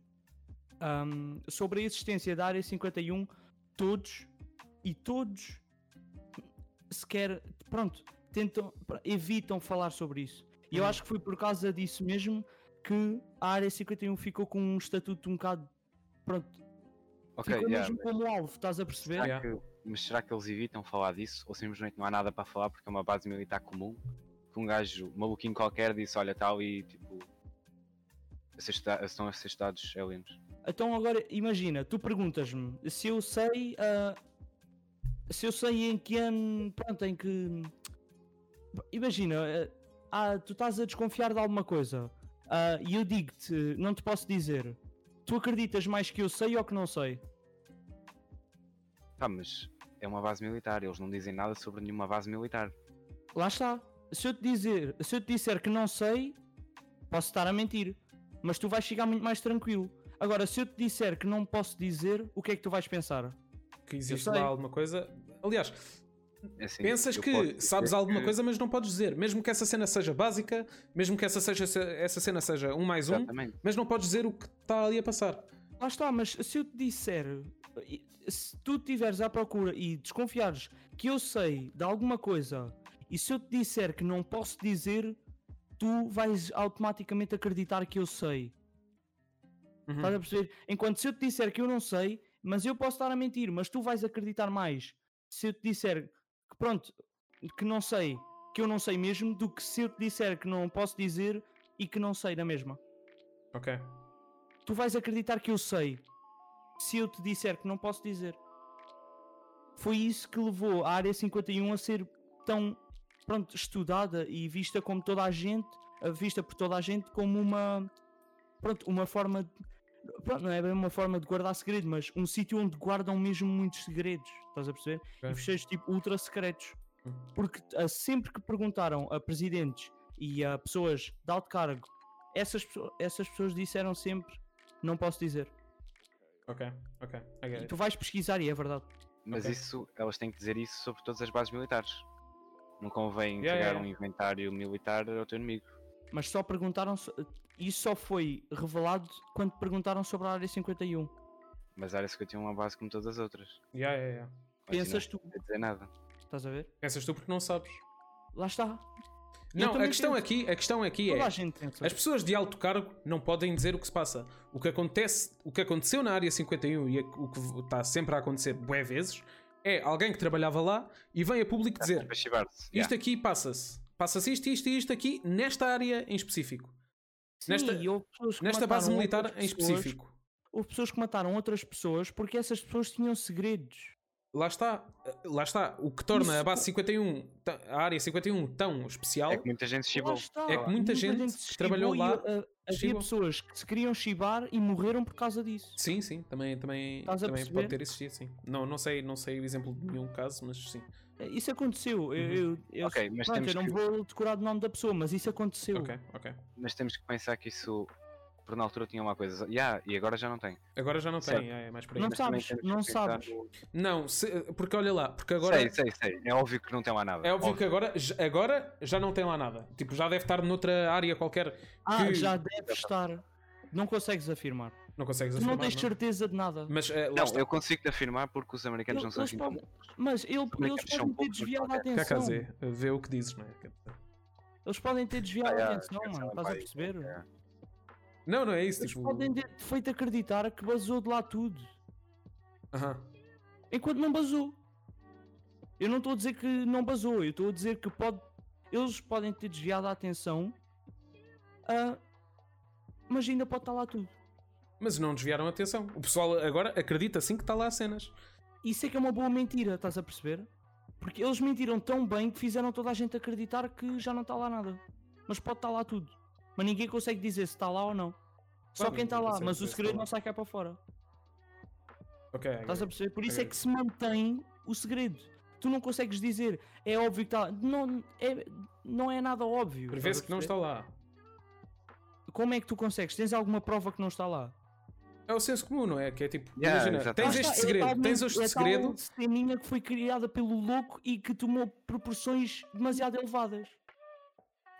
um, sobre a existência da Área 51, todos e todos sequer, pronto, tentam, evitam falar sobre isso. E eu Uhum. acho que foi por causa disso mesmo que a Área 51 ficou com um estatuto um bocado, pronto, Ok, ficou yeah, mesmo como alvo, estás a perceber? será Yeah. que- mas será que eles evitam falar disso? Ou simplesmente não há nada para falar porque é uma base militar comum? Que um gajo maluquinho qualquer disse: Olha, está ali, tipo, estão a ser estados aliens. Então agora imagina, tu perguntas-me se eu sei. ah, se eu sei em que ano. Pronto, em que. Imagina, ah, ah, tu estás a desconfiar de alguma coisa ah, e eu digo-te, não te posso dizer. Tu acreditas mais que eu sei ou que não sei? Tá, mas é uma base militar, eles não dizem nada sobre nenhuma base militar. Lá está. Se eu te dizer, se eu te disser que não sei, posso estar a mentir. Mas tu vais chegar muito mais tranquilo. Agora, se eu te disser que não posso dizer, o que é que tu vais pensar? Que existe lá alguma coisa. Aliás, assim, pensas que dizer sabes alguma coisa, mas não podes dizer. Mesmo que essa cena seja básica, mesmo que essa, seja, essa cena seja um mais um, Exatamente. mas não podes dizer o que está ali a passar. Lá está, mas se eu te disser, se tu estiveres à procura e desconfiares que eu sei de alguma coisa, e se eu te disser que não posso dizer, tu vais automaticamente acreditar que eu sei. Uhum. Estás a perceber? Enquanto se eu te disser que eu não sei, mas eu posso estar a mentir, mas tu vais acreditar mais se eu te disser que pronto, que não sei, que eu não sei mesmo, do que se eu te disser que não posso dizer e que não sei na mesma. Ok. Tu vais acreditar que eu sei se eu te disser que não posso dizer. Foi isso que levou a área 51 a ser tão pronto, estudada e vista como toda a gente, vista por toda a gente como uma pronto, uma forma de, pronto, não é bem uma forma de guardar segredo, mas um sítio onde guardam mesmo muitos segredos, estás a perceber? E fecheiros tipo ultra secretos. Hum. Porque ah, sempre que perguntaram a presidentes e a pessoas de alto cargo, essas, essas pessoas disseram sempre não posso dizer. Ok. Ok. E tu vais pesquisar e é verdade. Mas Ok. isso, elas têm que dizer isso sobre todas as bases militares. Não convém Yeah, entregar yeah, um inventário militar ao teu inimigo. Mas só perguntaram. so- Isso só foi revelado quando perguntaram sobre a área 51. Mas a área 51 é uma base como todas as outras. Yeah, yeah, yeah. Pensas tu, Não dizer nada. estás a ver? Pensas tu porque não sabes. Lá está. Não, a questão, aqui, a questão aqui Toda é. a gente pensa. As pessoas de alto cargo não podem dizer o que se passa. O que acontece, o que aconteceu na área 51 e o que está sempre a acontecer bué vezes é alguém que trabalhava lá e vem a público dizer isto aqui passa-se. Passa-se isto, isto e isto aqui nesta área em específico. Sim, nesta- pessoas Nesta base militar outras em pessoas- específico. Houve pessoas que mataram outras pessoas porque essas pessoas tinham segredos. Lá está, lá está. O que torna Isso- a base 51, ta- a área 51 tão especial É que muita gente Lá chibou. É que muita gente se trabalhou lá, uh, havia pessoas que se queriam chibar e morreram por causa disso. Sim, sim, também, também, também pode ter existido, sim. Não, não, sei, não sei o exemplo de nenhum caso, mas sim. Isso aconteceu. Eu, eu, eu, Ok, mas pronto, temos eu não que- vou decorar o nome da pessoa, mas isso aconteceu. Ok, ok. Mas temos que pensar que isso, por na altura, tinha uma coisa. Yeah, e agora já não tem. Agora já não tem, é, é mais por aí. Não sabes, não sabes. no- Não, se- porque olha lá, porque agora. Sei, sei, sei. É óbvio que não tem lá nada. É óbvio que agora, agora já não tem lá nada. Tipo, já deve estar noutra área qualquer Ah, que já deve estar. Não consegues afirmar. não consegues Tu afirmar. não tens não? certeza de nada. Mas eh, Não, está. eu consigo te afirmar porque os americanos Ele- não são assim tão Mas ele- eles podem ter desviado a mas atenção. KKZ, vê o que dizes, não é? Eles podem ter desviado Ah, a yeah, atenção, atenção, mano. Estás a perceber? Não, não é isso. Eles Tipo, podem ter feito acreditar que basou de lá tudo. aham. Enquanto não basou. Eu não estou a dizer que não basou, eu estou a dizer que pode. Eles podem ter desviado a atenção. ah, mas ainda pode estar lá tudo. Mas não desviaram a atenção. O pessoal agora acredita sim que está lá cenas. Isso é que é uma boa mentira, estás a perceber? Porque eles mentiram tão bem que fizeram toda a gente acreditar que já não está lá nada. Mas pode estar lá tudo. Mas ninguém consegue dizer se está lá ou não. Só Claro, quem está lá, mas o segredo lá. não sai cá para fora. Ok, Estás a perceber? Por isso é que se mantém o segredo. Tu não consegues dizer, é óbvio que está lá. Não é, não é nada óbvio. Prevê-se que não está lá. Como é que tu consegues? Tens alguma prova que não está lá? É o senso comum, não é? Que é tipo, Yeah, imagina, tens Lá este é segredo, tal tens este é tal segredo. ceninha que foi criada pelo louco e que tomou proporções demasiado elevadas.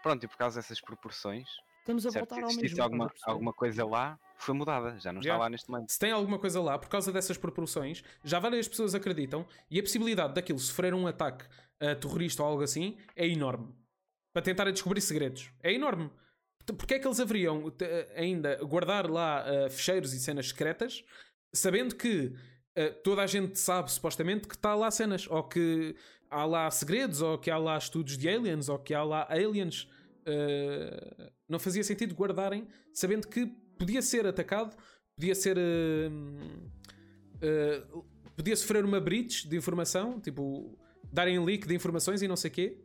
Pronto, e por causa dessas proporções, Estamos a certo, voltar ao mesmo. alguma, alguma coisa lá, foi mudada. Já não está lá neste momento. Se tem alguma coisa lá, por causa dessas proporções, já várias pessoas acreditam e a possibilidade daquilo sofrer um ataque uh, terrorista ou algo assim é enorme. Para tentarem descobrir segredos. É enorme. Porque é que eles haveriam te- ainda guardar lá uh, fecheiros e cenas secretas, sabendo que toda a gente sabe, supostamente, que está lá cenas, ou que há lá segredos, ou que há lá estudos de aliens, ou que há lá aliens. Uh, não fazia sentido guardarem, sabendo que podia ser atacado podia ser. hum, eh, podia sofrer uma breach de informação, tipo, darem leak de informações e não sei o quê.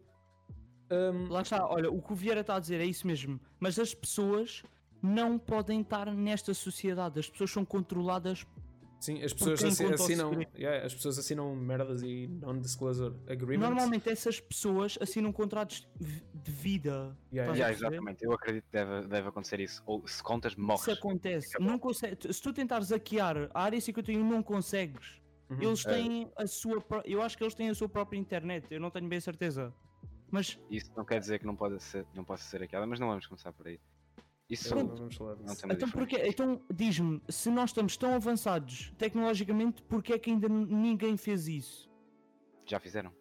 Hum, Lá está, olha, o que o Vieira está a dizer é isso mesmo. Mas as pessoas não podem estar nesta sociedade. As pessoas são controladas. Sim, as pessoas assinam. segredo. yeah, as pessoas assinam merdas e non-disclosure agreements. Normalmente essas pessoas assinam contratos de vida. Yeah, Yeah, exatamente, eu acredito que deve, deve acontecer isso. Ou se contas, Isso morres. acontece. Acabou. Não consegue- se tu tentares hackear a área 51, não consegues. Uhum. Eles É. têm a sua. Eu acho que eles têm a sua própria internet. Eu não tenho bem certeza. Mas Isso não quer dizer que não, pode ser, não possa ser hackeada, mas não vamos começar por aí. Isso Não vamos falar disso. Então, diferença. porque, então diz-me, se nós estamos tão avançados tecnologicamente, porque é que ainda ninguém fez isso? Já fizeram?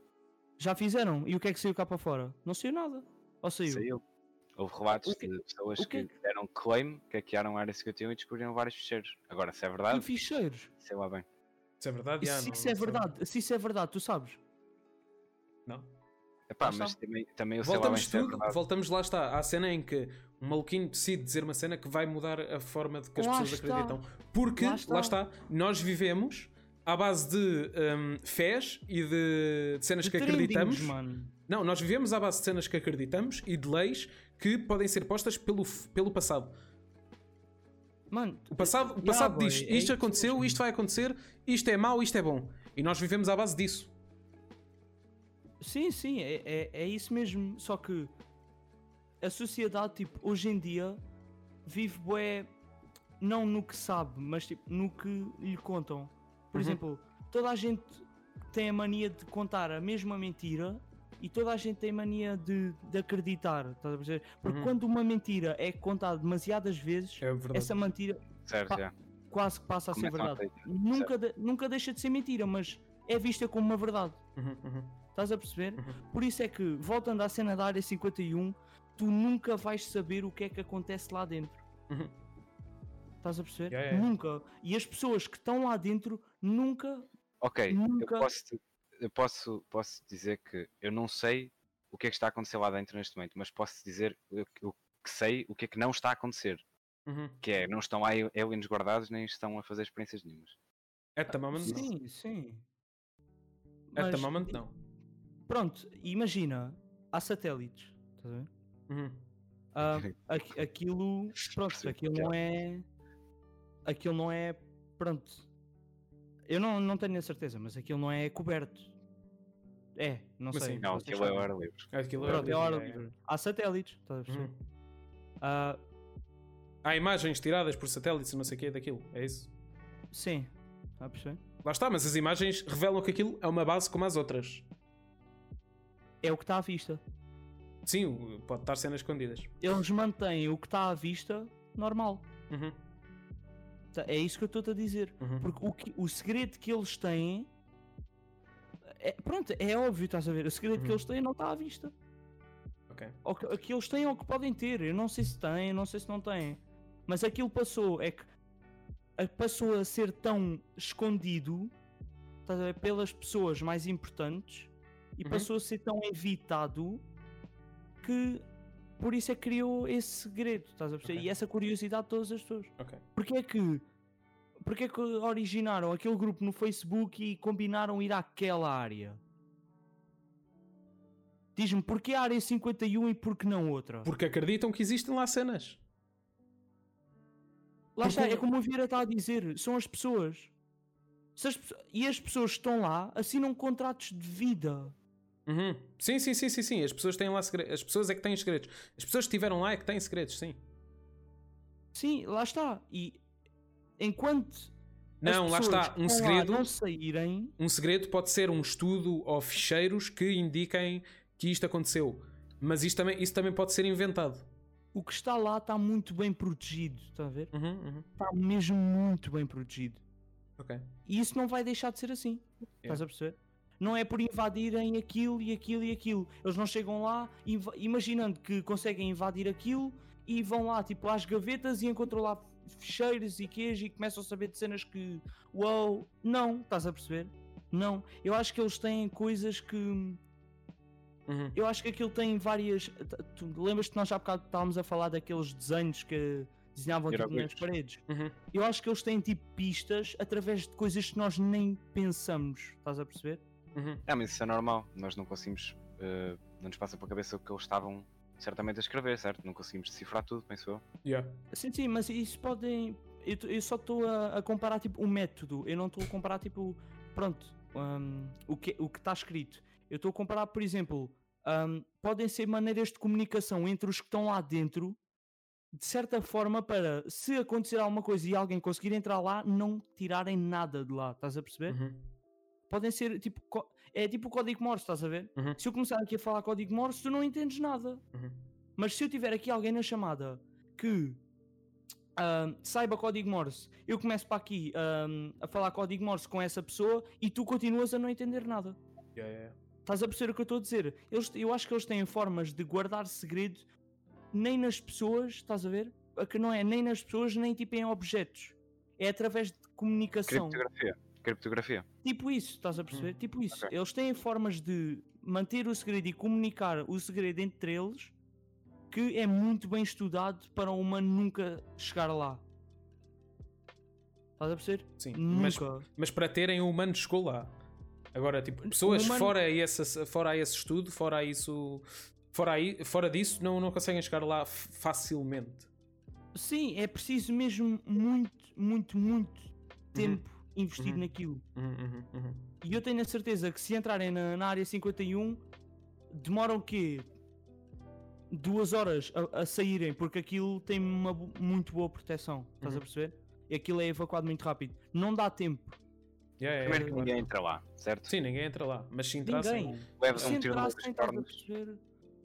Já fizeram? E o que é que saiu cá para fora? Não saiu nada. Ou saiu? Saiu. Houve relatos que- de pessoas o que que, é deram claim, que hackearam a área 51 e descobriram vários ficheiros. Agora, se é E verdade, ficheiros? sei lá bem. Se é verdade, E yeah, se não- isso é não sei. verdade, se isso é verdade, tu sabes? Não. Epá, mas também, também eu sei lá bem Voltamos se é tudo, verdade. voltamos lá está, à cena em que um maluquinho decide dizer uma cena que vai mudar a forma de que as Lá pessoas está. acreditam. Porque, Lá lá está. está, nós vivemos à base de hum, fés e de, de cenas De que acreditamos. mano. Não, nós vivemos à base de cenas que acreditamos e de leis que podem ser postas pelo, pelo passado. Mano, O passado, o Yeah, passado boy, diz é isto isso aconteceu, isto vai acontecer, isto é mau, isto é bom. E nós vivemos à base disso. Sim, sim, é, é, é isso mesmo. Só que a sociedade, tipo, hoje em dia, vive bué, não no que sabe, mas tipo, no que lhe contam. Por Uhum. exemplo, toda a gente tem a mania de contar a mesma mentira e toda a gente tem mania de, de acreditar, estás a perceber? Porque Uhum. quando uma mentira é contada demasiadas vezes, É essa mentira Certo, já. quase que passa a ser Começam a verdade. acreditar. Nunca, de- nunca deixa de ser mentira, mas é vista como uma verdade. Uhum, uhum. Estás a perceber? Uhum. Por isso é que, voltando à cena da área 51, tu nunca vais saber o que é que acontece lá dentro. Uhum. Estás a perceber? Yeah, yeah. Nunca. E as pessoas que estão lá dentro nunca. Ok, Nunca- eu, posso, eu posso, posso dizer que eu não sei o que é que está a acontecer lá dentro neste momento, mas posso dizer o, que- sei, o que é que não está a acontecer. Uhum. Que é, não estão lá aliens guardados, nem estão a fazer experiências nenhumas. At the moment, não. Sim, sim. At the Mas, moment, não. Pronto, imagina, há satélites. Estás a ver? Uhum. Aqu- aquilo, pronto, aquilo que é. não é. Aquilo não é. Pronto. Eu não, não tenho a certeza, mas aquilo não é coberto. É, não Mas sei. sim. Não, aquilo é o ar livre. Aquilo Pronto, é livre, hora é, é. livre. Há satélites, estás a perceber? Uhum. Ah, Há imagens tiradas por satélites e não sei o quê daquilo, é isso? sim, está a perceber? Lá está, mas as imagens revelam que aquilo é uma base como as outras. É o que está à vista. Sim, pode estar cenas escondidas. Eles mantêm o que está à vista normal. Uhum, Tá, É isso que eu estou-te a dizer. uhum. Porque o, que- o segredo que eles têm. É, pronto, é óbvio, estás a ver? O segredo que Uhum. eles têm não está à vista. Ok. O que, o que eles têm ou o que podem ter. Eu não sei se têm, não sei se não têm. Mas aquilo passou, é que passou a ser tão escondido estás a ver, pelas pessoas mais importantes e Uhum. passou a ser tão evitado que por isso é que criou esse segredo, estás a perceber? Ok. E essa curiosidade de todas as pessoas. Ok. Porque é que porque é que originaram aquele grupo no Facebook e combinaram ir àquela área? Diz-me, porquê a área 51 e porquê não outra? Porque acreditam que existem lá cenas. Lá está, porque- é como o Vieira está a dizer, são as pessoas. As e as pessoas que estão lá assinam contratos de vida. Uhum. Sim, sim, sim, sim, sim. As pessoas têm lá segredos. As pessoas é que têm segredos. As pessoas que estiveram lá é que têm segredos, sim. Sim, lá está. E enquanto. Não, lá está. Um segredo. não saírem. Um segredo pode ser um estudo ou ficheiros que indiquem que isto aconteceu. Mas isto também, isso também pode ser inventado. O que está lá está muito bem protegido. Está a ver? Uhum, uhum. Está mesmo muito bem protegido. Ok. E isso não vai deixar de ser assim. Estás a perceber? Não é por invadirem aquilo e aquilo e aquilo. Eles não chegam lá imaginando que conseguem invadir aquilo e vão lá tipo às gavetas e encontram lá ficheiros e queijo e começam a saber de cenas que uau, não, estás a perceber? Não, eu acho que eles têm coisas que Uhum. eu acho que aquilo tem várias. Tu lembras que nós já há bocado estávamos a falar daqueles desenhos que desenhavam tipo nas paredes. Uhum. Eu acho que eles têm tipo pistas através de coisas que nós nem pensamos, estás a perceber? Uhum. É, mas isso é normal. Nós não conseguimos. eh, não nos passa pela cabeça o que eles estavam certamente a escrever, certo? Não conseguimos decifrar tudo, penso eu. Yeah. Sim, sim, mas isso podem. Eu, eu só estou a, a comparar tipo o método, eu não estou a comparar tipo. Pronto, hum, o que o que está escrito. Eu estou a comparar, por exemplo, hum, podem ser maneiras de comunicação entre os que estão lá dentro, de certa forma, para se acontecer alguma coisa e alguém conseguir entrar lá, não tirarem nada de lá, estás a perceber? Uhum. Podem ser tipo. É tipo o código Morse, estás a ver? Uhum. Se eu começar aqui a falar código Morse, tu não entendes nada. Uhum. Mas se eu tiver aqui alguém na chamada que saiba código Morse, eu começo para aqui a falar código Morse com essa pessoa e tu continuas a não entender nada. Yeah, yeah. Estás a perceber o que eu estou a dizer? Eles, eu acho que eles têm formas de guardar segredo nem nas pessoas, estás a ver? Que não é nem nas pessoas, nem tipo em objetos. É através de comunicação. Criptografia. Criptografia. Tipo isso, estás a perceber? Hum, Tipo isso. ok. Eles têm formas de manter o segredo e comunicar o segredo entre eles que é muito bem estudado para o humano nunca chegar lá. Estás a perceber? Sim. Mas, Nunca. mas para terem o humano chegou lá. Agora, tipo, pessoas humano- fora, esse, fora esse estudo, fora isso. Fora, aí, fora disso, não, não conseguem chegar lá facilmente. Sim, é preciso mesmo muito, muito, muito tempo investido Uhum. naquilo. Uhum, uhum, uhum. E eu tenho a certeza que se entrarem na, na área 51, demoram o quê? Duas horas a, a saírem, porque aquilo tem uma muito boa proteção. Estás Uhum. a perceber? E aquilo é evacuado muito rápido. Não dá tempo. Yeah, yeah, Primeiro que ninguém entra lá, certo? Sim, ninguém entra lá. Mas se entrassem. Levas Se um tiro perceber?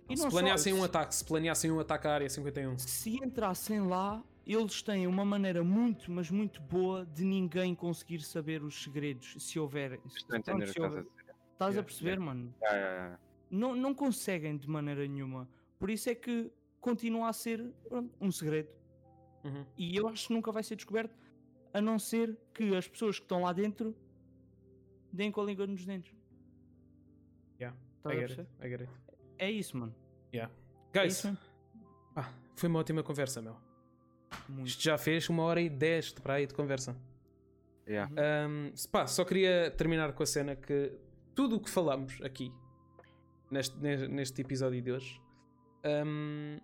E Se não só, planeassem um se- ataque, se planeassem um ataque à área 51. Se entrassem lá, eles têm uma maneira muito, mas muito boa de ninguém conseguir saber os segredos, se houver. Estou Pronto, se estás a a Yeah, perceber, mano? Ah, ah, ah. Não, não conseguem de maneira nenhuma. Por isso é que continua a ser pronto, um segredo. Uhum. E eu acho que nunca vai ser descoberto, a não ser que as pessoas que estão lá dentro deem com a língua nos dentes. Yeah, Estás I a get it, perceber? I get it. É isso, mano. Yeah. É Guys, isso mesmo. pá, foi uma ótima conversa, meu. Muito. Isto já fez uma hora e dez de praia de conversa. Yeah. Um, se- pá, só queria terminar com a cena que tudo o que falamos aqui neste, ne- neste episódio de hoje, um,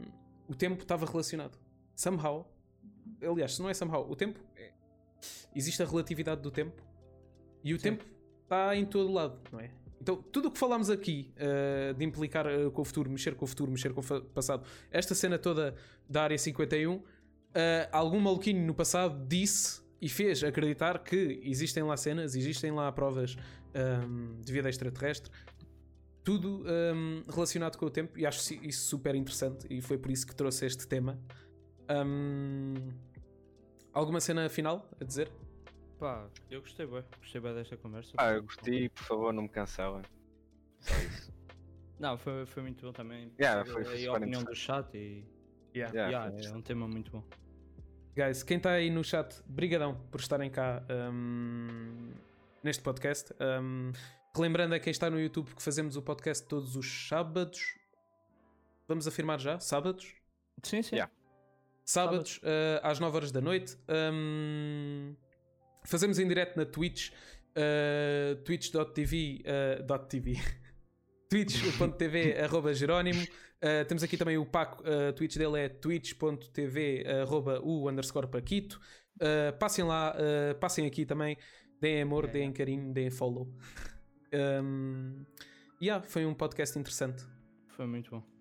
o tempo estava relacionado. Somehow, aliás, se não é somehow, o tempo é- existe a relatividade do tempo e o Sim. tempo está em todo lado, não é? Então, tudo o que falámos aqui uh, de implicar uh, com o futuro, mexer com o futuro, mexer com o passado, esta cena toda da área 51, uh, algum maluquinho no passado disse e fez acreditar que existem lá cenas, existem lá provas um, de vida extraterrestre, tudo um, relacionado com o tempo, e acho isso super interessante, e foi por isso que trouxe este tema. Um, alguma cena final a dizer? Pá, eu gostei bem. Gostei bem desta conversa. Ah, eu gostei, por favor, não me cancelem. Só isso. Não, foi, foi muito bom também. Yeah, foi- foi a opinião do chat e. Yeah. Yeah, Yeah, foi é um tema muito bom. Guys, quem está aí no chat, brigadão por estarem cá um, neste podcast. Um, relembrando a quem está no YouTube que fazemos o podcast todos os sábados. Vamos afirmar já? Sábados? Sim, sim. Yeah. Sábados, uh, às 9 horas da noite. Um, fazemos em direto na Twitch, uh, twitch.tv, uh, dot .tv. twitch.tv arroba Jerónimo. Uh, temos aqui também o Paco, uh, Twitch dele é twitch.tv arroba o underscore Paquito. Uh, passem lá, uh, passem aqui também, deem amor, É. deem carinho, deem follow. Um, yeah, foi um podcast interessante. Foi muito bom.